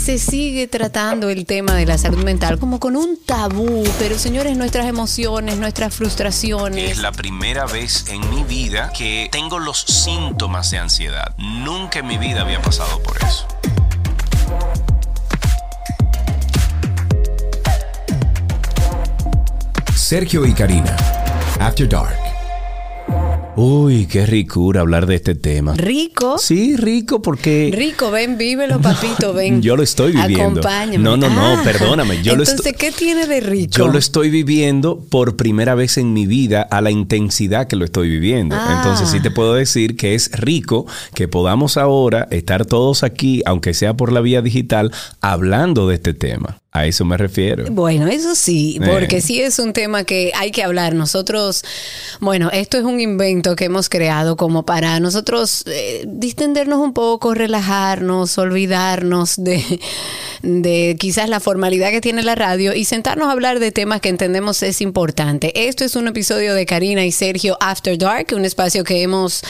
se sigue tratando el tema de la salud mental como con un tabú, pero señores, nuestras emociones, nuestras frustraciones. Es la primera vez en mi vida que tengo los síntomas de ansiedad. Nunca en mi vida había pasado por eso. Sergio y Karina, After Dark. Uy, qué ricura hablar de este tema. Rico. Sí, rico porque... Rico, ven, vívelo, papito, ven. Yo lo estoy viviendo. Acompáñame. No, no, no, Ah, perdóname. Yo lo Entonces, estoy... ¿qué tiene de rico? Yo lo estoy viviendo por primera vez en mi vida a la intensidad que lo estoy viviendo. Ah. Entonces sí te puedo decir que es rico que podamos ahora estar todos aquí, aunque sea por la vía digital, hablando de este tema. A eso me refiero. Bueno, eso sí, Eh. porque sí es un tema que hay que hablar. Nosotros, bueno, esto es un invento que hemos creado como para nosotros eh, distendernos un poco, relajarnos, olvidarnos de, de quizás la formalidad que tiene la radio y sentarnos a hablar de temas que entendemos es importante. Esto es un episodio de Karina y Sergio After Dark, un espacio que hemos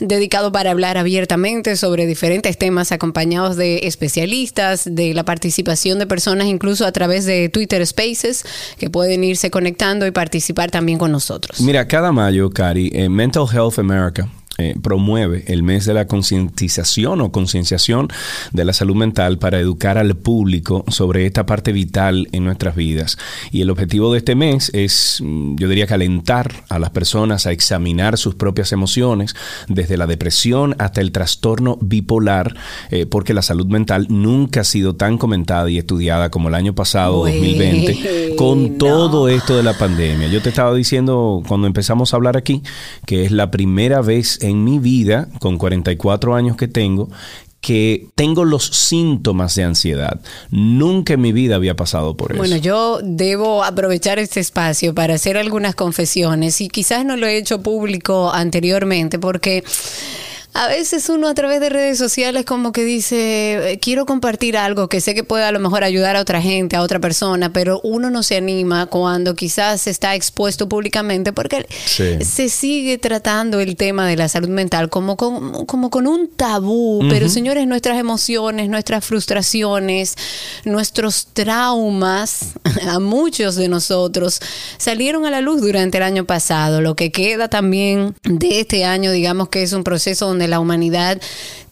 dedicado para hablar abiertamente sobre diferentes temas acompañados de especialistas, de la participación de personas incluso a través de Twitter Spaces que pueden irse conectando y participar también con nosotros. Mira, cada mayo, Cari, eh, Mental Health America eh, promueve el mes de la concientización o concienciación de la salud mental para educar al público sobre esta parte vital en nuestras vidas. Y el objetivo de este mes es, mm, yo diría, calentar a las personas a examinar sus propias emociones, desde la depresión hasta el trastorno bipolar, eh, porque la salud mental nunca ha sido tan comentada y estudiada como el año pasado, Bueno. 2020, con todo esto de la pandemia. Yo te estaba diciendo cuando empezamos a hablar aquí que es la primera vez en mi vida, con 44 años que tengo, que tengo los síntomas de ansiedad. Nunca en mi vida había pasado por eso. Bueno, yo debo aprovechar este espacio para hacer algunas confesiones y quizás no lo he hecho público anteriormente porque a veces uno a través de redes sociales como que dice, eh, quiero compartir algo que sé que puede a lo mejor ayudar a otra gente, a otra persona, pero uno no se anima cuando quizás está expuesto públicamente porque Sí. se sigue tratando el tema de la salud mental como con, como con un tabú, pero señores, nuestras emociones, nuestras frustraciones, nuestros traumas, a muchos de nosotros, salieron a la luz durante el año pasado. Lo que queda también de este año, digamos que es un proceso donde la humanidad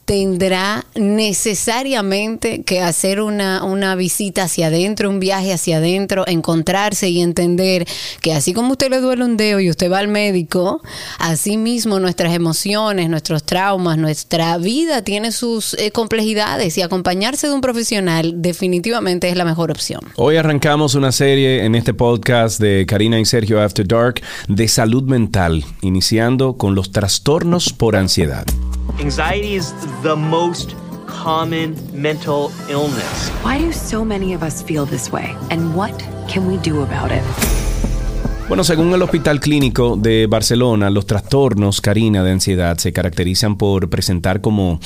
tendrá necesariamente que hacer una, una visita hacia adentro, un viaje hacia adentro, encontrarse y entender que así como usted le duele un dedo y usted va al médico, así mismo nuestras emociones, nuestros traumas, nuestra vida tiene sus eh, complejidades y acompañarse de un profesional definitivamente es la mejor opción. Hoy arrancamos una serie en este podcast de Karina y Sergio After Dark de salud mental, iniciando con los trastornos por ansiedad. Anxiety is the most common mental illness. Why do so many of us feel this way? And what can we do about it? Bueno, según el Hospital Clínico de Barcelona, los trastornos, Karina, de ansiedad se caracterizan por presentar como,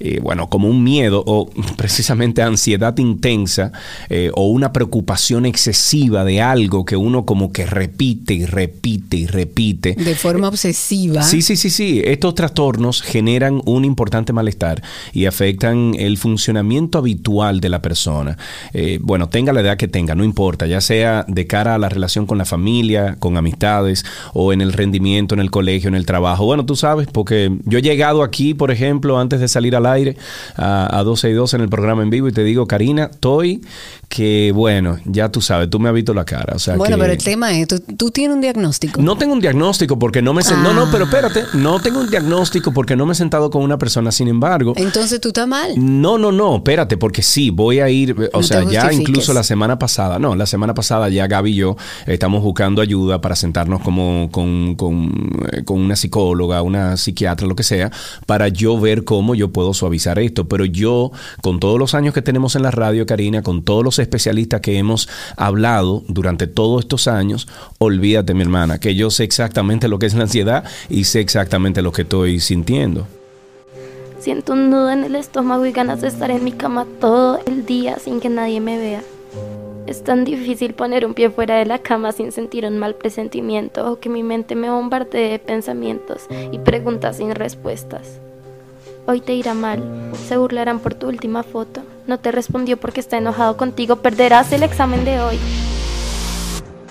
eh, bueno, como un miedo o precisamente ansiedad intensa eh, o una preocupación excesiva de algo que uno como que repite y repite y repite. De forma obsesiva. Sí, sí, sí, sí. Estos trastornos generan un importante malestar y afectan el funcionamiento habitual de la persona. Eh, bueno, tenga la edad que tenga, no importa, ya sea de cara a la relación con la familia, con amistades o en el rendimiento, en el colegio, en el trabajo. Bueno, tú sabes, porque yo he llegado aquí, por ejemplo, antes de salir al aire a, a 12 y 2 en el programa en vivo y te digo, Karina, estoy que, bueno, ya tú sabes, tú me has visto la cara. O sea, Bueno, que- pero el tema es, tú, tú tienes un diagnóstico. no tengo un diagnóstico porque no me... sen- No, Ah. no, pero espérate. No tengo un diagnóstico porque no me he sentado con una persona. Sin embargo... Entonces tú estás mal. No, no, no, espérate, porque sí, voy a ir, o No sea, ya incluso la semana pasada, no, la semana pasada ya Gaby y yo estamos buscando ayuda para sentarnos como con, con, eh, con una psicóloga, una psiquiatra, lo que sea, para yo ver cómo yo puedo suavizar esto. Pero yo, con todos los años que tenemos en la radio, Karina, con todos los especialistas que hemos hablado durante todos estos años, olvídate, mi hermana, que yo sé exactamente lo que es la ansiedad y sé exactamente lo que estoy sintiendo. Siento un nudo en el estómago y ganas de estar en mi cama todo el día sin que nadie me vea. Es tan difícil poner un pie fuera de la cama sin sentir un mal presentimiento o que mi mente me bombardee de pensamientos y preguntas sin respuestas. Hoy te irá mal, se burlarán por tu última foto, No te respondió porque está enojado contigo. Perderás el examen de hoy.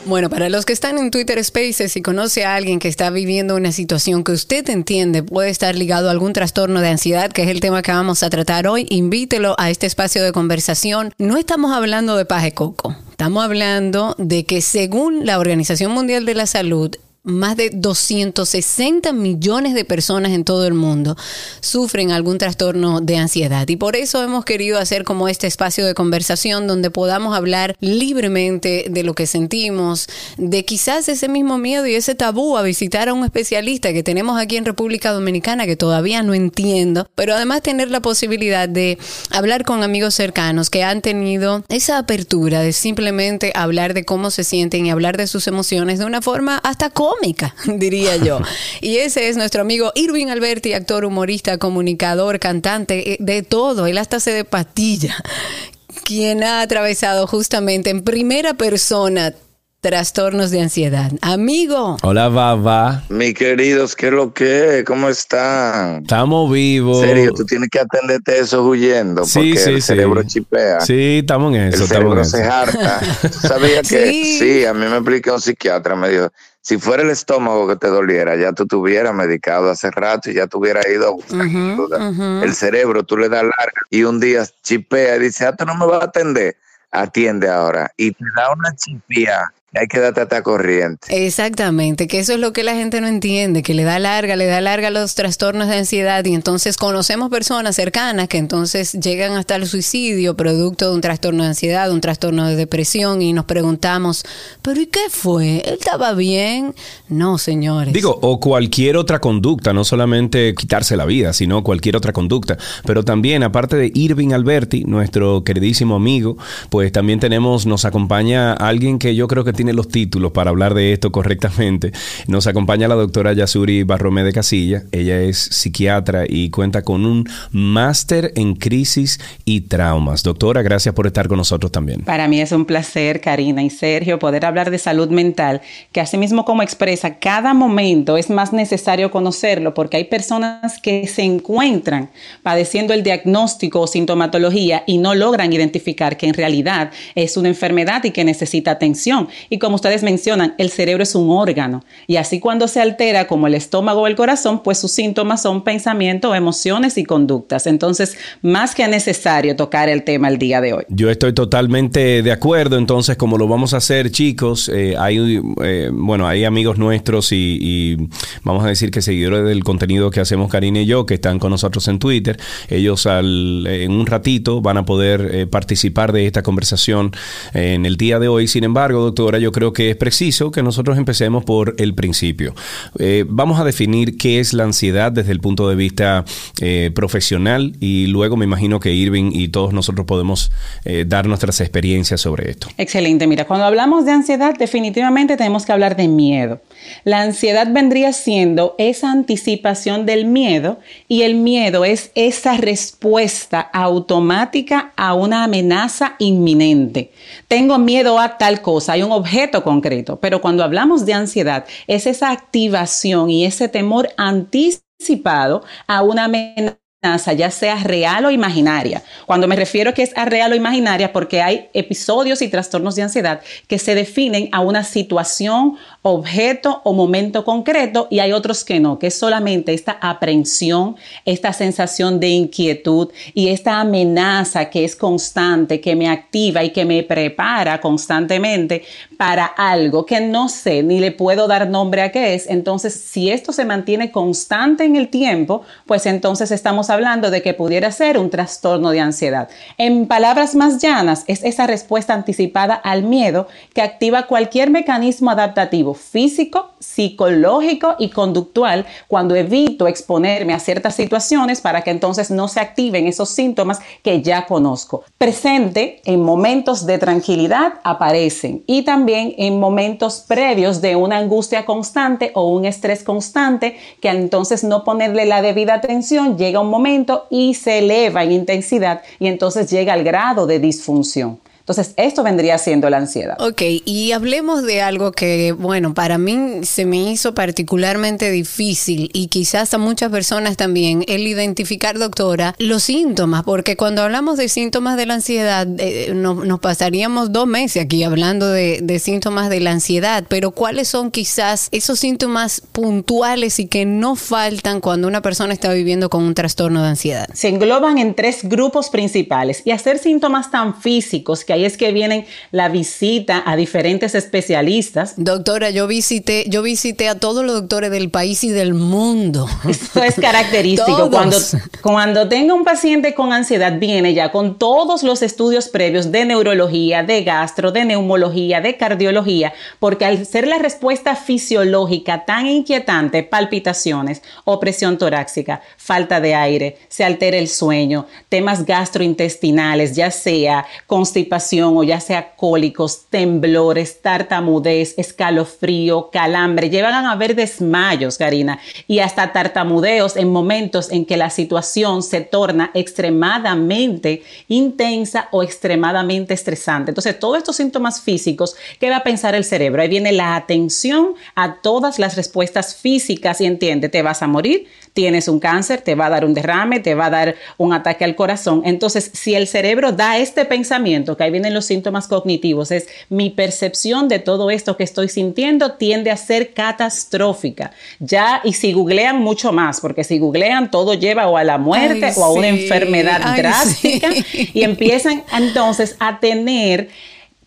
Bueno, para los que están en Twitter Spaces y conoce a alguien que está viviendo una situación que usted entiende puede estar ligado a algún trastorno de ansiedad, que es el tema que vamos a tratar hoy, invítelo a este espacio de conversación. No estamos hablando de paje coco. Estamos hablando de que según la Organización Mundial de la Salud, más de 260 millones de personas en todo el mundo sufren algún trastorno de ansiedad. Y por eso hemos querido hacer como este espacio de conversación donde podamos hablar libremente de lo que sentimos, de quizás ese mismo miedo y ese tabú a visitar a un especialista que tenemos aquí en República Dominicana que todavía no entiendo, pero además tener la posibilidad de hablar con amigos cercanos que han tenido esa apertura de simplemente hablar de cómo se sienten y hablar de sus emociones de una forma hasta cómoda diría yo. Y ese es nuestro amigo Irving Alberti, actor, humorista, comunicador, cantante, eh, de todo. Él hasta se de patilla quien ha atravesado justamente en primera persona trastornos de ansiedad. Amigo. Hola, Baba. Mi queridos, ¿qué es lo que? ¿Cómo están? Estamos vivos. En serio, tú tienes que atenderte eso huyendo sí, porque sí, el cerebro sí. chipea. Sí, estamos en eso. El cerebro eso. se harta. ¿Tú ¿Sabías que? Sí. Sí. a mí me explicó un psiquiatra, me dijo, si fuera el estómago que te doliera, ya tú te hubieras medicado hace rato y ya te hubieras ido a buscar ayuda. El cerebro, tú le das larga y un día chipea y dice, ah, tú no me vas a atender. Atiende ahora. Y te da una chipía hay que darte hasta corriente. Exactamente, que eso es lo que la gente no entiende, que le da larga, le da larga los trastornos de ansiedad y entonces conocemos personas cercanas que entonces llegan hasta el suicidio producto de un trastorno de ansiedad, un trastorno de depresión y nos preguntamos, pero ¿y qué fue? ¿Él estaba bien? No, señores. Digo, o cualquier otra conducta, no solamente quitarse la vida, sino cualquier otra conducta. Pero también, aparte de Irving Alberti, nuestro queridísimo amigo, pues también tenemos, nos acompaña alguien que yo creo que tiene los títulos para hablar de esto correctamente. Nos acompaña la doctora Yasuri Barromé de Casilla. Ella es psiquiatra y cuenta con un máster en crisis y traumas. Doctora, gracias por estar con nosotros también. Para mí es un placer, Karina y Sergio, poder hablar de salud mental, que asimismo como expresa, cada momento es más necesario conocerlo porque hay personas que se encuentran padeciendo el diagnóstico o sintomatología y no logran identificar que en realidad es una enfermedad y que necesita atención. Y como ustedes mencionan, el cerebro es un órgano y así cuando se altera como el estómago o el corazón, pues sus síntomas son pensamiento, emociones y conductas. Entonces, más que necesario tocar el tema el día de hoy. Yo estoy totalmente de acuerdo. Entonces, como lo vamos a hacer, chicos, eh, hay, eh, bueno, hay amigos nuestros y, vamos a decir que seguidores del contenido que hacemos Karina y yo, que están con nosotros en Twitter. Ellos al, en un ratito van a poder eh, participar de esta conversación eh, en el día de hoy. Sin embargo, doctora, yo creo que es preciso que nosotros empecemos por el principio. Eh, vamos a definir qué es la ansiedad desde el punto de vista eh, profesional y luego me imagino que Irving y todos nosotros podemos eh, dar nuestras experiencias sobre esto. Excelente. Mira, cuando hablamos de ansiedad, definitivamente tenemos que hablar de miedo. La ansiedad vendría siendo esa anticipación del miedo y el miedo es esa respuesta automática a una amenaza inminente. Tengo miedo a tal cosa, hay un objeto concreto, pero cuando hablamos de ansiedad es esa activación y ese temor anticipado a una amenaza ya sea real o imaginaria. Cuando me refiero que es real o imaginaria, porque hay episodios y trastornos de ansiedad que se definen a una situación, objeto o momento concreto y hay otros que no, que es solamente esta aprehensión, esta sensación de inquietud y esta amenaza que es constante, que me activa y que me prepara constantemente para algo que no sé ni le puedo dar nombre a qué es. Entonces, si esto se mantiene constante en el tiempo, pues entonces estamos hablando de que pudiera ser un trastorno de ansiedad. En palabras más llanas, es esa respuesta anticipada al miedo que activa cualquier mecanismo adaptativo físico, psicológico y conductual cuando evito exponerme a ciertas situaciones para que entonces no se activen esos síntomas que ya conozco. Presente en momentos de tranquilidad aparecen y también en momentos previos de una angustia constante o un estrés constante que entonces no ponerle la debida atención llega un momento y se eleva en intensidad y entonces llega al grado de disfunción. Entonces, esto vendría siendo la ansiedad. Ok, y hablemos de algo que, bueno, para mí se me hizo particularmente difícil y quizás a muchas personas también el identificar, doctora, los síntomas, porque cuando hablamos de síntomas de la ansiedad, eh, nos pasaríamos dos meses aquí hablando de, de síntomas de la ansiedad, pero ¿cuáles son quizás esos síntomas puntuales y que no faltan cuando una persona está viviendo con un trastorno de ansiedad? Se engloban en tres grupos principales y hacer síntomas tan físicos que ahí es que vienen la visita a diferentes especialistas. Doctora, yo visité, yo visité a todos los doctores del país y del mundo. Eso es característico. cuando, cuando tenga un paciente con ansiedad, viene ya con todos los estudios previos de neurología, de gastro, de neumología, de cardiología, porque al ser la respuesta fisiológica tan inquietante, palpitaciones, opresión torácica, falta de aire, se altera el sueño, temas gastrointestinales, ya sea constipación o ya sea cólicos, temblores, tartamudez, escalofrío, calambre, llevan a haber desmayos, Karina, y hasta tartamudeos en momentos en que la situación se torna extremadamente intensa o extremadamente estresante. Entonces, todos estos síntomas físicos, ¿qué va a pensar el cerebro? Ahí viene la atención a todas las respuestas físicas y entiende, te vas a morir, tienes un cáncer, te va a dar un derrame, te va a dar un ataque al corazón. Entonces, si el cerebro da este pensamiento, que ahí vienen los síntomas cognitivos, es mi percepción de todo esto que estoy sintiendo tiende a ser catastrófica. Ya, y si googlean mucho más, porque si googlean todo lleva o a la muerte o a una enfermedad drástica y empiezan entonces a tener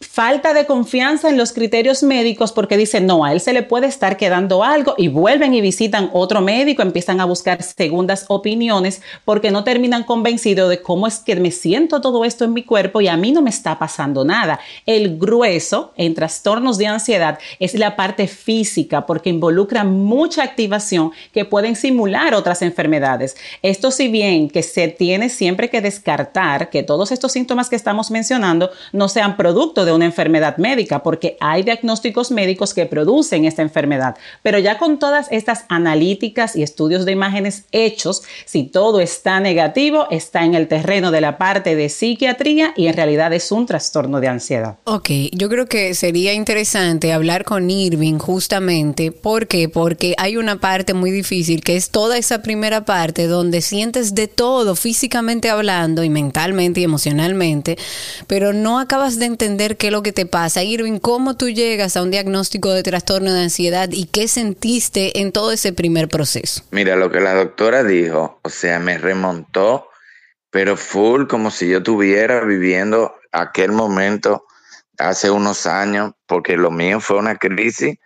falta de confianza en los criterios médicos porque dicen, no, a él se le puede estar quedando algo y vuelven y visitan otro médico, empiezan a buscar segundas opiniones porque no terminan convencidos de cómo es que me siento todo esto en mi cuerpo y a mí no me está pasando nada. El grueso en trastornos de ansiedad es la parte física porque involucra mucha activación que pueden simular otras enfermedades. Esto si bien que se tiene siempre que descartar que todos estos síntomas que estamos mencionando no sean producto de una enfermedad médica, porque hay diagnósticos médicos que producen esta enfermedad. Pero ya con todas estas analíticas y estudios de imágenes hechos, si todo está negativo, está en el terreno de la parte de psiquiatría y en realidad es un trastorno de ansiedad. Ok, yo creo que sería interesante hablar con Irving justamente. ¿Por qué? Porque hay una parte muy difícil que es toda esa primera parte donde sientes de todo físicamente hablando y mentalmente y emocionalmente, pero no acabas de entender qué es lo que te pasa. Irving, ¿cómo tú llegas a un diagnóstico de trastorno de ansiedad y qué sentiste en todo ese primer proceso? Mira, lo que la doctora dijo, o sea, me remontó, pero full como si yo estuviera viviendo aquel momento hace unos años, porque lo mío fue una crisis,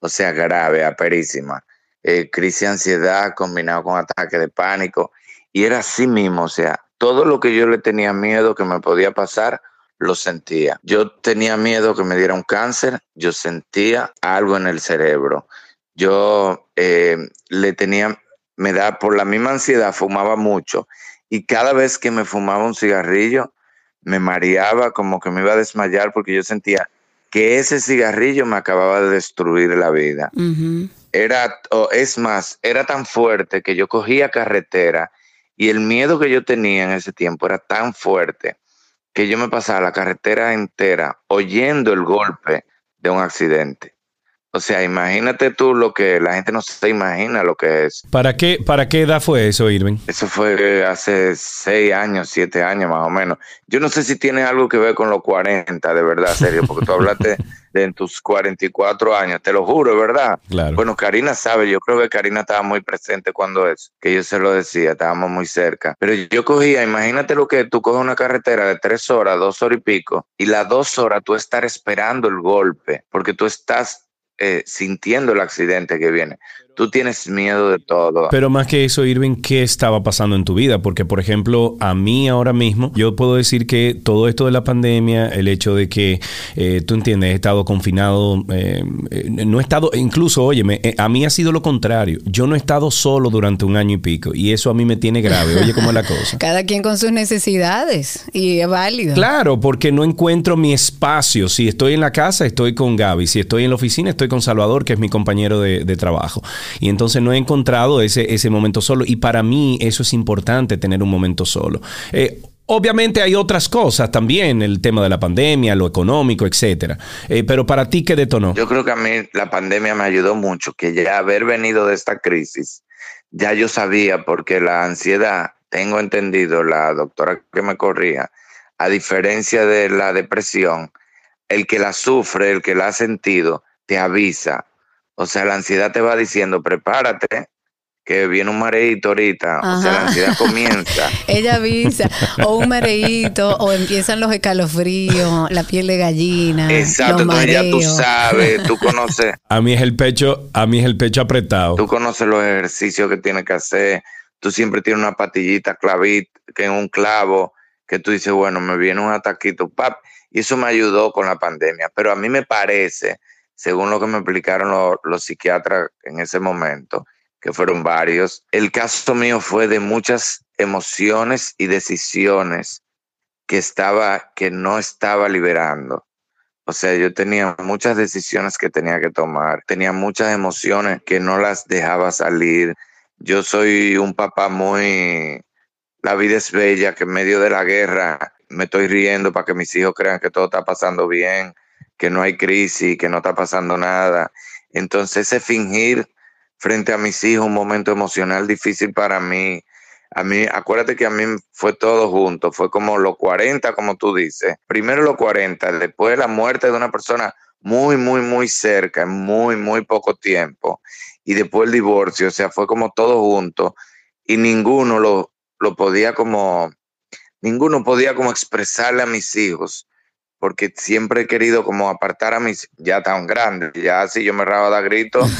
o sea, grave, aperísima. Eh, crisis de ansiedad combinado con ataque de pánico. Y era así mismo, o sea, todo lo que yo le tenía miedo que me podía pasar, lo sentía. Yo tenía miedo que me diera un cáncer, yo sentía algo en el cerebro. Yo eh, le tenía, me da, por la misma ansiedad, fumaba mucho y cada vez que me fumaba un cigarrillo, me mareaba como que me iba a desmayar porque yo sentía que ese cigarrillo me acababa de destruir la vida. Era, es más, era tan fuerte que yo cogía carretera y el miedo que yo tenía en ese tiempo era tan fuerte que yo me pasaba la carretera entera oyendo el golpe de un accidente. O sea, imagínate tú lo que la gente no se imagina lo que es. ¿Para qué, para qué edad fue eso, Irving? Eso fue hace seis años, siete años más o menos. Yo no sé si tiene algo que ver con los 40, de verdad, serio, porque tú hablaste de en tus 44 años, te lo juro, ¿verdad? Claro. Bueno, Karina sabe, yo creo que Karina estaba muy presente cuando es, que yo se lo decía, estábamos muy cerca. Pero yo cogía, imagínate lo que tú coges una carretera de tres horas, dos horas y pico, y las dos horas tú estar esperando el golpe, porque tú estás eh, sintiendo el accidente que viene. Tú tienes miedo de todo. Pero más que eso, Irving, ¿qué estaba pasando en tu vida? Porque, por ejemplo, a mí ahora mismo, yo puedo decir que todo esto de la pandemia, el hecho de que, eh, tú entiendes, he estado confinado, eh, no he estado, incluso, óyeme, a mí ha sido lo contrario. Yo no he estado solo durante un año y pico y eso a mí me tiene grave. Oye, ¿cómo es la cosa? Cada quien con sus necesidades y es válido. Claro, porque no encuentro mi espacio. Si estoy en la casa, estoy con Gaby. Si estoy en la oficina, estoy con Salvador, que es mi compañero de, de trabajo. Y entonces no he encontrado ese, ese momento solo. Y para mí eso es importante, tener un momento solo. Eh, Obviamente hay otras cosas también, el tema de la pandemia, lo económico, etcétera. Eh, pero para ti, ¿qué detonó? Yo creo que a mí la pandemia me ayudó mucho, que ya haber venido de esta crisis, ya yo sabía, porque la ansiedad, tengo entendido, la doctora que me corría, a diferencia de la depresión, el que la sufre, el que la ha sentido, te avisa. O sea, la ansiedad te va diciendo, prepárate, que viene un mareito ahorita, o sea, la ansiedad comienza. Ella avisa, o un mareito, o empiezan los escalofríos, la piel de gallina. Exacto, los entonces ya tú sabes, tú conoces, A mí es el pecho, a mí es el pecho apretado. tú conoces los ejercicios que tienes que hacer, tú siempre tienes una patillita clavita, que en un clavo, que tú dices, bueno, me viene un ataquito, pap, y eso me ayudó con la pandemia. Pero a mí me parece, según lo que me explicaron los, psiquiatras en ese momento, que fueron varios, el caso mío fue de muchas emociones y decisiones que estaba, que no estaba liberando. O sea, yo tenía muchas decisiones que tenía que tomar, tenía muchas emociones que no las dejaba salir. Yo soy un papá muy, la vida es bella, que en medio de la guerra me estoy riendo para que mis hijos crean que todo está pasando bien, que no hay crisis, que no está pasando nada. Entonces ese fingir frente a mis hijos, un momento emocional difícil para mí. A mí, acuérdate que a mí fue todo junto, fue como los 40, como tú dices. Primero los 40, después la muerte de una persona muy, muy, muy cerca, en muy, muy poco tiempo. Y después el divorcio, o sea, fue como todo junto. Y ninguno lo, lo podía como, ninguno podía como expresarle a mis hijos, porque siempre he querido como apartar a mis, ya tan grandes, ya si yo me rabo a dar gritos,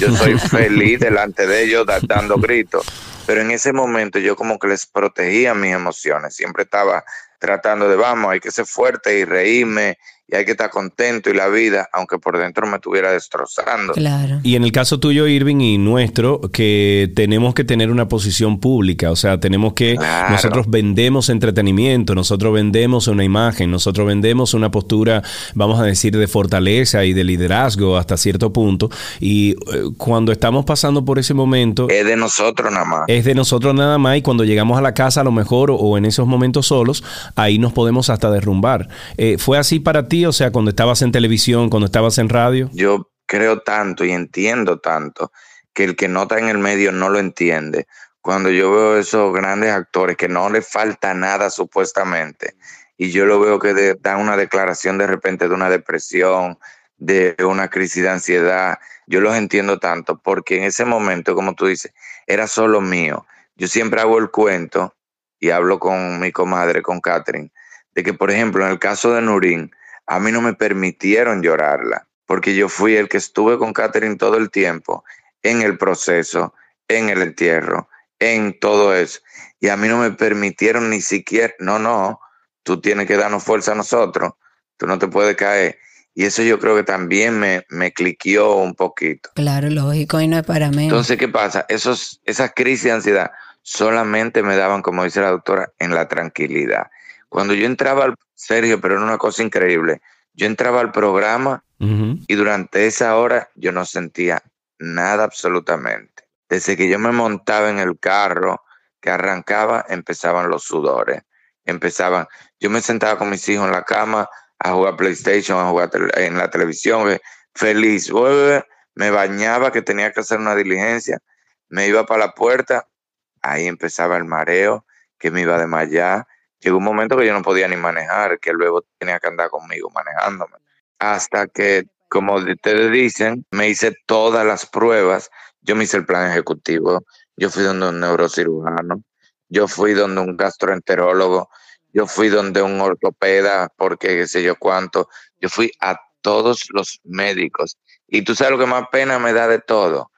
yo soy feliz delante de ellos da- dando gritos. Pero en ese momento yo como que les protegía mis emociones, siempre estaba tratando de, vamos, hay que ser fuerte y reírme y hay que estar contento y la vida, aunque por dentro me estuviera destrozando. Claro. Y en el caso tuyo, Irving, y nuestro, que tenemos que tener una posición pública, o sea, tenemos que, Claro. nosotros vendemos entretenimiento, nosotros vendemos una imagen, nosotros vendemos una postura, vamos a decir, de fortaleza y de liderazgo hasta cierto punto, y eh, cuando estamos pasando por ese momento, Es de nosotros nada más. es de nosotros nada más y cuando llegamos a la casa a lo mejor o, o en esos momentos solos, ahí nos podemos hasta derrumbar. Eh, ¿Fue así para ti? O sea, cuando estabas en televisión, cuando estabas en radio. Yo creo tanto y entiendo tanto que el que no está en el medio no lo entiende. Cuando yo veo esos grandes actores que no les falta nada supuestamente y yo lo veo que de- dan una declaración de repente de una depresión, de una crisis de ansiedad, yo los entiendo tanto porque en ese momento, como tú dices, era solo mío. Yo siempre hago el cuento y hablo con mi comadre, con Catherine, de que, por ejemplo, en el caso de Nurín, a mí no me permitieron llorarla, porque yo fui el que estuve con Catherine todo el tiempo, en el proceso, en el entierro, en todo eso. Y a mí no me permitieron ni siquiera, no, no, tú tienes que darnos fuerza a nosotros, tú no te puedes caer. Y eso yo creo que también me, me cliqueó un poquito. Claro, lógico, y no es para menos. Entonces, ¿qué pasa? Esos, esas crisis de ansiedad solamente me daban, como dice la doctora, en la tranquilidad. Cuando yo entraba al, Sergio, pero era una cosa increíble, yo entraba al programa y durante esa hora yo no sentía nada absolutamente. Desde que yo me montaba en el carro, que arrancaba, empezaban los sudores. Empezaban, yo me sentaba con mis hijos en la cama a jugar PlayStation, a jugar en la televisión, eh, feliz. Me bañaba que tenía que hacer una diligencia, me iba para la puerta, ahí empezaba el mareo, que me iba a desmayar. Llegó un momento que yo no podía ni manejar, que luego tenía que andar conmigo manejándome. Hasta que, como ustedes dicen, me hice todas las pruebas. Yo me hice el plan ejecutivo, yo fui donde un neurocirujano, yo fui donde un gastroenterólogo, yo fui donde un ortopeda, porque qué sé yo cuánto. Yo fui a todos los médicos. Y tú sabes lo que más pena me da de todo,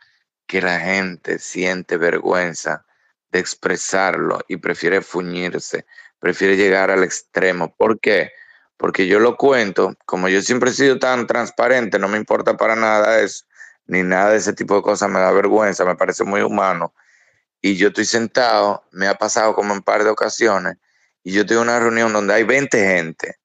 que la gente siente vergüenza de expresarlo y prefiere fuñirse, prefiere llegar al extremo. ¿Por qué? Porque yo lo cuento, como yo siempre he sido tan transparente, no me importa para nada eso, ni nada de ese tipo de cosas me da vergüenza, me parece muy humano. Y yo estoy sentado, me ha pasado como en par de ocasiones, y yo tengo una reunión donde hay 20 gente,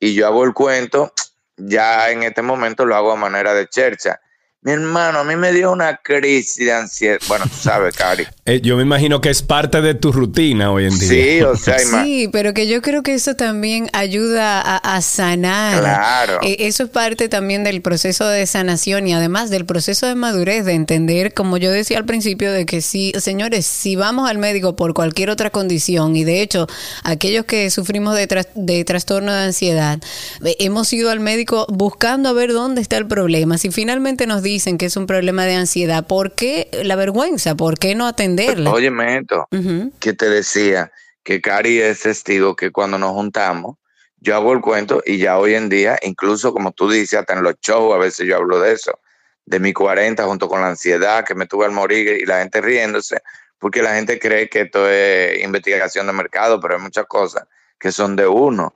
y yo hago el cuento, ya en este momento lo hago a manera de chercha. Mi hermano, a mí me dio una crisis de ansiedad. Bueno, tú sabes, Cari. Eh, yo me imagino que es parte de tu rutina hoy en día. Sí, o sea, Sí, pero que yo creo que eso también ayuda a, a sanar. Claro. Eh, eso es parte también del proceso de sanación y además del proceso de madurez, de entender, como yo decía al principio, de que si, señores, si vamos al médico por cualquier otra condición, y de hecho, aquellos que sufrimos de, tras- de trastorno de ansiedad, eh, hemos ido al médico buscando a ver dónde está el problema. Si finalmente nos dicen que es un problema de ansiedad, ¿por qué la vergüenza? ¿Por qué no atenderla? Óyeme esto, Ujú. que te decía que Cari es testigo que cuando nos juntamos, yo hago el cuento y ya hoy en día, incluso como tú dices, hasta en los shows, a veces yo hablo de eso, de mi 40 junto con la ansiedad que me tuve al morir y la gente riéndose, porque la gente cree que esto es investigación de mercado, pero hay muchas cosas que son de uno.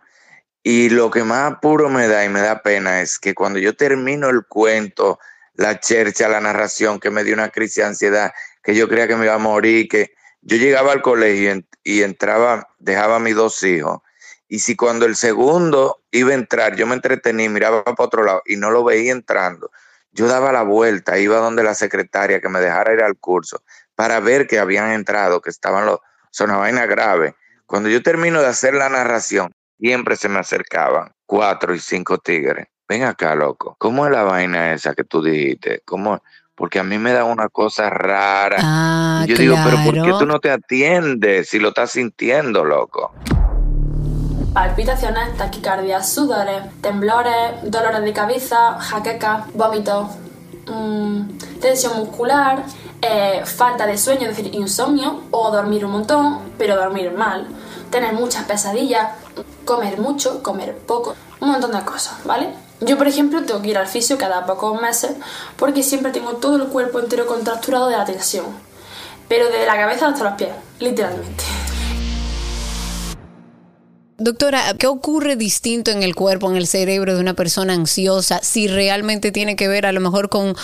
Y lo que más apuro me da y me da pena es que cuando yo termino el cuento, la chercha, la narración, que me dio una crisis de ansiedad, que yo creía que me iba a morir, que yo llegaba al colegio y, en- y entraba, dejaba a mis dos hijos. Y si cuando el segundo iba a entrar, yo me entretenía, miraba para otro lado y no lo veía entrando, yo daba la vuelta, iba donde la secretaria que me dejara ir al curso para ver que habían entrado, que estaban los, son una vaina grave. Cuando yo termino de hacer la narración, siempre se me acercaban cuatro y cinco tigres. Ven acá, loco. ¿Cómo es la vaina esa que tú dijiste? ¿Cómo? es? Porque a mí me da una cosa rara. Ah, Y yo digo, pero ¿por qué tú no te atiendes si lo estás sintiendo, loco? palpitaciones, taquicardia, sudores, temblores, dolores de cabeza, jaquecas, vómitos, mm, tensión muscular, eh, falta de sueño, es decir, insomnio, o dormir un montón, pero dormir mal, tener muchas pesadillas, comer mucho, comer poco, un montón de cosas, ¿vale? Yo, por ejemplo, tengo que ir al fisio cada pocos meses porque siempre tengo todo el cuerpo entero contracturado de la tensión, pero de la cabeza hasta los pies, literalmente. Doctora, ¿qué ocurre distinto en el cuerpo, en el cerebro de una persona ansiosa si realmente tiene que ver a lo mejor con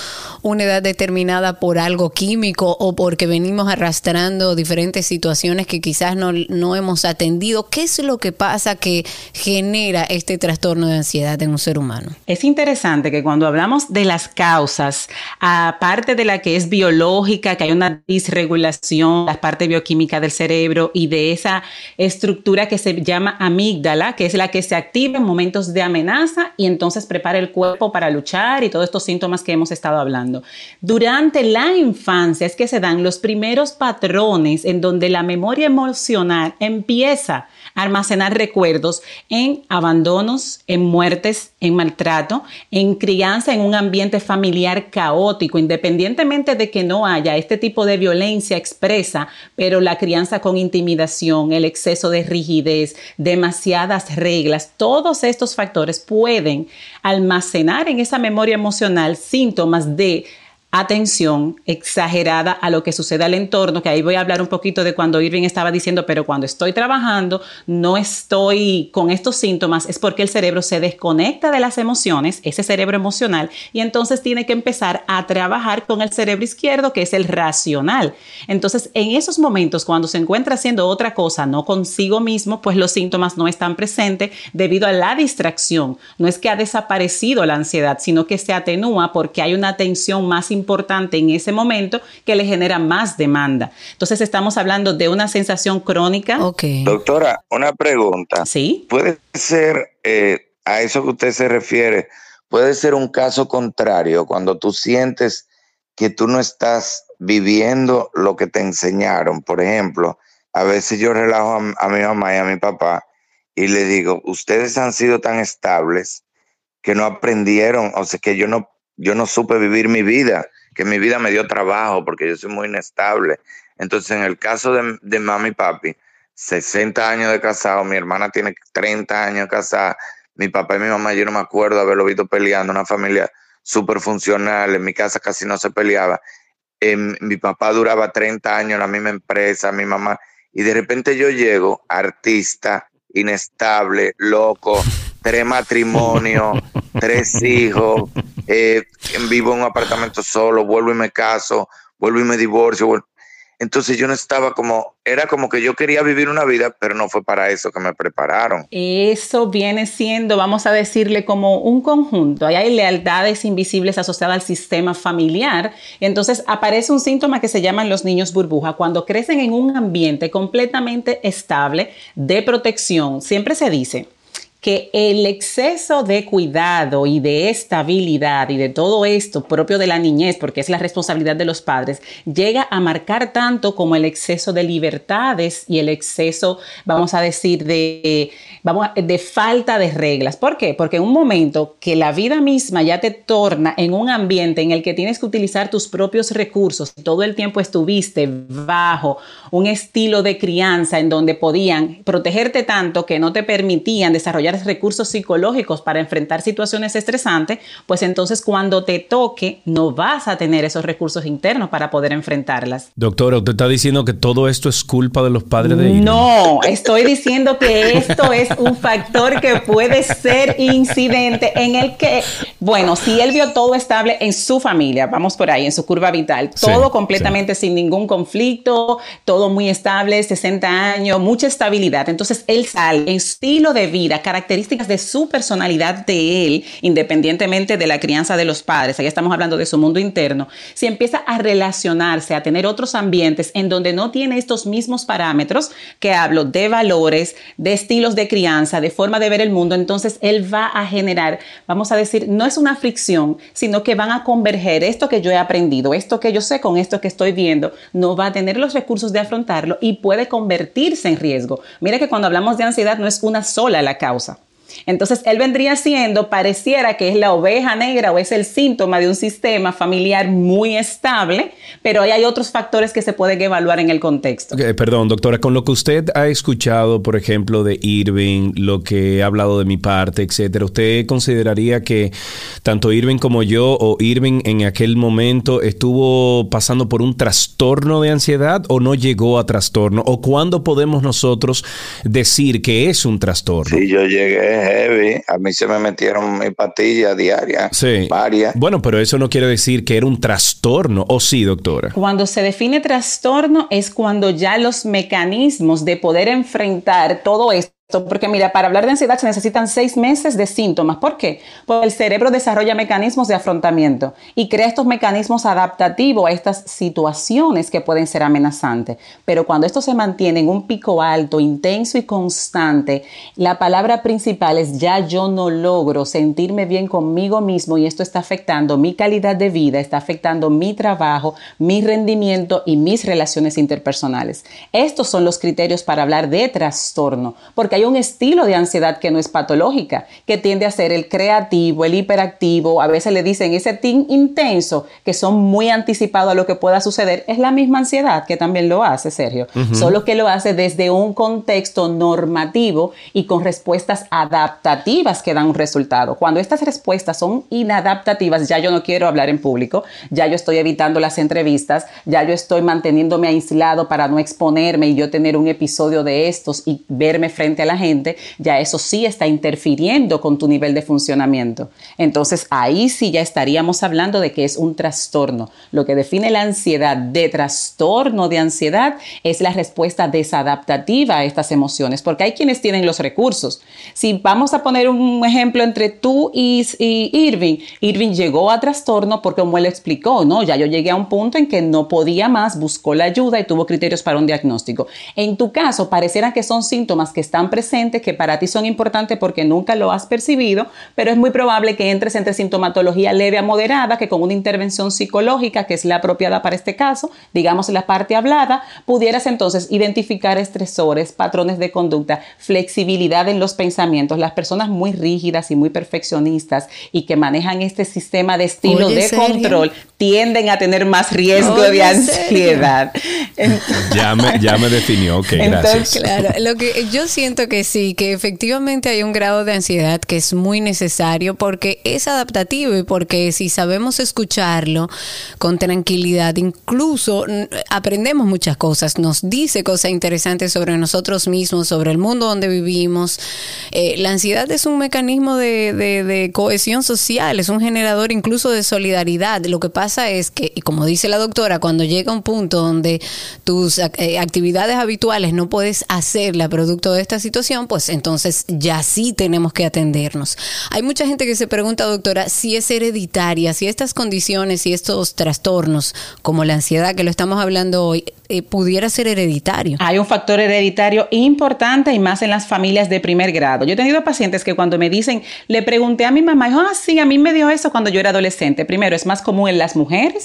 una edad determinada por algo químico o porque venimos arrastrando diferentes situaciones que quizás no, no hemos atendido? ¿Qué es lo que pasa que genera este trastorno de ansiedad en un ser humano? Es interesante que cuando hablamos de las causas, aparte de la que es biológica, que hay una disregulación, la parte bioquímica del cerebro y de esa estructura que se llama amígdala, que es la que se activa en momentos de amenaza y entonces prepara el cuerpo para luchar y todos estos síntomas que hemos estado hablando. Durante la infancia es que se dan los primeros patrones en donde la memoria emocional empieza almacenar recuerdos en abandonos, en muertes, en maltrato, en crianza en un ambiente familiar caótico, independientemente de que no haya este tipo de violencia expresa, pero la crianza con intimidación, el exceso de rigidez, demasiadas reglas, todos estos factores pueden almacenar en esa memoria emocional síntomas de atención exagerada a lo que sucede al entorno, que ahí voy a hablar un poquito de cuando Irving estaba diciendo, pero cuando estoy trabajando, no estoy con estos síntomas, es porque el cerebro se desconecta de las emociones, ese cerebro emocional, y entonces tiene que empezar a trabajar con el cerebro izquierdo, que es el racional. Entonces, en esos momentos, cuando se encuentra haciendo otra cosa, no consigo mismo, pues los síntomas no están presentes debido a la distracción. No es que ha desaparecido la ansiedad, sino que se atenúa porque hay una atención más importante en ese momento que le genera más demanda. Entonces estamos hablando de una sensación crónica. Ok. Doctora, una pregunta. Sí. Puede ser, eh, a eso que usted se refiere, puede ser un caso contrario, cuando tú sientes que tú no estás viviendo lo que te enseñaron. Por ejemplo, a veces yo relajo a, a mi mamá y a mi papá y le digo, ustedes han sido tan estables que no aprendieron, o sea, que yo no, yo no supe vivir mi vida, que mi vida me dio trabajo porque yo soy muy inestable. Entonces, en el caso de, de mami y papi, 60 años de casado, mi hermana tiene 30 años de casada, mi papá y mi mamá, yo no me acuerdo haberlo visto peleando, una familia súper funcional, en mi casa casi no se peleaba. Em, mi papá duraba 30 años en la misma empresa, mi mamá, y de repente yo llego, artista, inestable, loco, tres matrimonios, tres hijos, eh, vivo en un apartamento solo, vuelvo y me caso, vuelvo y me divorcio. Entonces yo no estaba como, era como que yo quería vivir una vida, pero no fue para eso que me prepararon. Eso viene siendo, vamos a decirle, como un conjunto. Ahí hay lealtades invisibles asociadas al sistema familiar. Entonces aparece un síntoma que se llaman los niños burbuja. Cuando crecen en un ambiente completamente estable, de protección, siempre se dice, que el exceso de cuidado y de estabilidad y de todo esto propio de la niñez, porque es la responsabilidad de los padres, llega a marcar tanto como el exceso de libertades y el exceso, vamos a decir, de, vamos de falta de reglas. ¿Por qué? Porque en un momento que la vida misma ya te torna en un ambiente en el que tienes que utilizar tus propios recursos, todo el tiempo estuviste bajo un estilo de crianza en donde podían protegerte tanto que no te permitían desarrollar recursos psicológicos para enfrentar situaciones estresantes, pues entonces cuando te toque no vas a tener esos recursos internos para poder enfrentarlas. Doctora, ¿usted está diciendo que todo esto es culpa de los padres de Irving? No, estoy diciendo que esto es un factor que puede ser incidente en el que, bueno, si él vio todo estable en su familia, vamos por ahí, en su curva vital, todo completamente sin ningún conflicto, todo muy estable, 60 años, mucha estabilidad. Entonces él sale en estilo de vida, características de su personalidad de él, independientemente de la crianza de los padres, ahí estamos hablando de su mundo interno, si empieza a relacionarse, a tener otros ambientes en donde no tiene estos mismos parámetros que hablo de valores, de estilos de crianza, de forma de ver el mundo, entonces él va a generar, vamos a decir, no es una fricción, sino que van a converger esto que yo he aprendido, esto que yo sé con esto que estoy viendo, no va a tener los recursos de afrontarlo y puede convertirse en riesgo. Mira que cuando hablamos de ansiedad no es una sola la causa. Entonces, él vendría siendo, pareciera que es la oveja negra o es el síntoma de un sistema familiar muy estable, pero hay otros factores que se pueden evaluar en el contexto. perdón, doctora, con lo que usted ha escuchado, por ejemplo, de Irving, lo que ha hablado de mi parte, etcétera, ¿usted consideraría que tanto Irving como yo o Irving en aquel momento estuvo pasando por un trastorno de ansiedad o no llegó a trastorno? ¿O cuándo podemos nosotros decir que es un trastorno? Sí, yo llegué heavy. A mí se me metieron mi patilla diaria. Sí. Varias. Bueno, pero eso no quiere decir que era un trastorno, ¿o sí, doctora? Cuando se define trastorno es cuando ya los mecanismos de poder enfrentar todo esto porque mira, para hablar de ansiedad se necesitan seis meses de síntomas. ¿Por qué? Porque el cerebro desarrolla mecanismos de afrontamiento y crea estos mecanismos adaptativos a estas situaciones que pueden ser amenazantes. Pero cuando esto se mantiene en un pico alto, intenso y constante, la palabra principal es ya yo no logro sentirme bien conmigo mismo y esto está afectando mi calidad de vida, está afectando mi trabajo, mi rendimiento y mis relaciones interpersonales. Estos son los criterios para hablar de trastorno, porque hay un estilo de ansiedad que no es patológica, que tiende a ser el creativo, el hiperactivo, a veces le dicen ese team intenso, que son muy anticipados a lo que pueda suceder, es la misma ansiedad que también lo hace, Sergio, solo que lo hace desde un contexto normativo y con respuestas adaptativas que dan un resultado. Cuando estas respuestas son inadaptativas, ya yo no quiero hablar en público, ya yo estoy evitando las entrevistas, ya yo estoy manteniéndome aislado para no exponerme y yo tener un episodio de estos y verme frente a la gente, ya eso sí está interfiriendo con tu nivel de funcionamiento. Entonces ahí sí ya estaríamos hablando de que es un trastorno. Lo que define la ansiedad de trastorno de ansiedad es la respuesta desadaptativa a estas emociones, porque hay quienes tienen los recursos. Si vamos a poner un ejemplo entre tú y, Irving, Irving llegó a trastorno porque como él explicó, no, ya yo llegué a un punto en que no podía más, buscó la ayuda y tuvo criterios para un diagnóstico. En tu caso, pareciera que son síntomas que están presentes que para ti son importantes porque nunca lo has percibido, pero es muy probable que entres entre sintomatología leve a moderada, que con una intervención psicológica, que es la apropiada para este caso, digamos la parte hablada, pudieras entonces identificar estresores, patrones de conducta, flexibilidad en los pensamientos. Las personas muy rígidas y muy perfeccionistas y que manejan este sistema de estilo de control tienden a tener más riesgo de ansiedad. ya, me, ya me definió, ok, gracias. Claro, lo que yo siento que sí, que efectivamente hay un grado de ansiedad que es muy necesario porque es adaptativo y porque si sabemos escucharlo con tranquilidad, incluso aprendemos muchas cosas, nos dice cosas interesantes sobre nosotros mismos, sobre el mundo donde vivimos. Eh, la ansiedad es un mecanismo de, de cohesión social, es un generador incluso de solidaridad. Lo que pasa es que, y como dice la doctora, cuando llega un punto donde tus eh, actividades habituales no puedes hacerla producto de esta situación, pues entonces ya sí tenemos que atendernos. Hay mucha gente que se pregunta, doctora, si es hereditaria, si estas condiciones y estos trastornos, como la ansiedad que lo estamos hablando hoy, eh, pudiera ser hereditario. Hay un factor hereditario importante y más en las familias de primer grado. Yo he tenido pacientes que cuando me dicen, le pregunté a mi mamá, dijo, ah, sí, a mí me dio eso cuando yo era adolescente. Primero, es más común en las mujeres.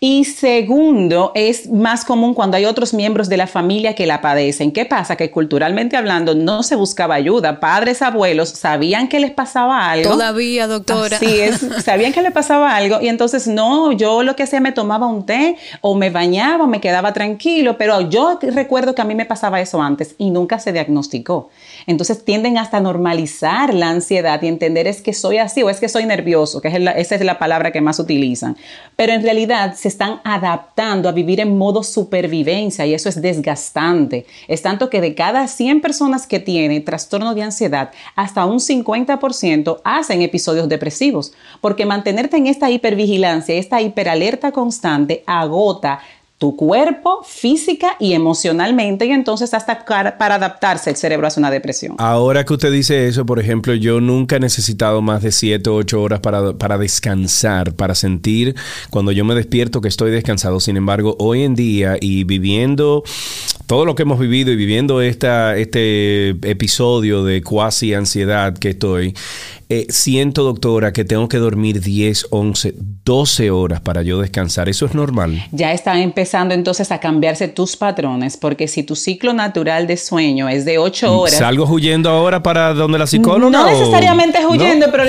Y segundo, es más común cuando hay otros miembros de la familia que la padecen. ¿Qué pasa? Que culturalmente hablando no se buscaba ayuda. Padres, abuelos sabían que les pasaba algo. Todavía, doctora. Sí, sabían que le pasaba algo y entonces no, yo lo que hacía me tomaba un té o me bañaba o me quedaba tranquilo, pero yo recuerdo que a mí me pasaba eso antes y nunca se diagnosticó. Entonces tienden hasta normalizar la ansiedad y entender es que soy así o es que soy nervioso, que es esa es la palabra que más utilizan. Pero en realidad se están adaptando a vivir en modo supervivencia y eso es desgastante. Es tanto que de cada 100 personas que tienen trastorno de ansiedad, hasta un 50% hacen episodios depresivos, porque mantenerte en esta hipervigilancia, esta hiperalerta constante agota tu cuerpo física y emocionalmente y entonces hasta para adaptarse el cerebro hace una depresión. Ahora que usted dice eso, por ejemplo, yo nunca he necesitado más de 7 o 8 horas para, para descansar, para sentir cuando yo me despierto que estoy descansado. Sin embargo, hoy en día y viviendo todo lo que hemos vivido y viviendo esta, este episodio de cuasi ansiedad que estoy, eh, siento, doctora, que tengo que dormir 10, 11, 12 horas para yo descansar. ¿Eso es normal? Ya están empezando entonces a cambiarse tus patrones, porque si tu ciclo natural de sueño es de 8 mm, horas... ¿Salgo huyendo ahora para donde la psicóloga? No necesariamente huyendo, pero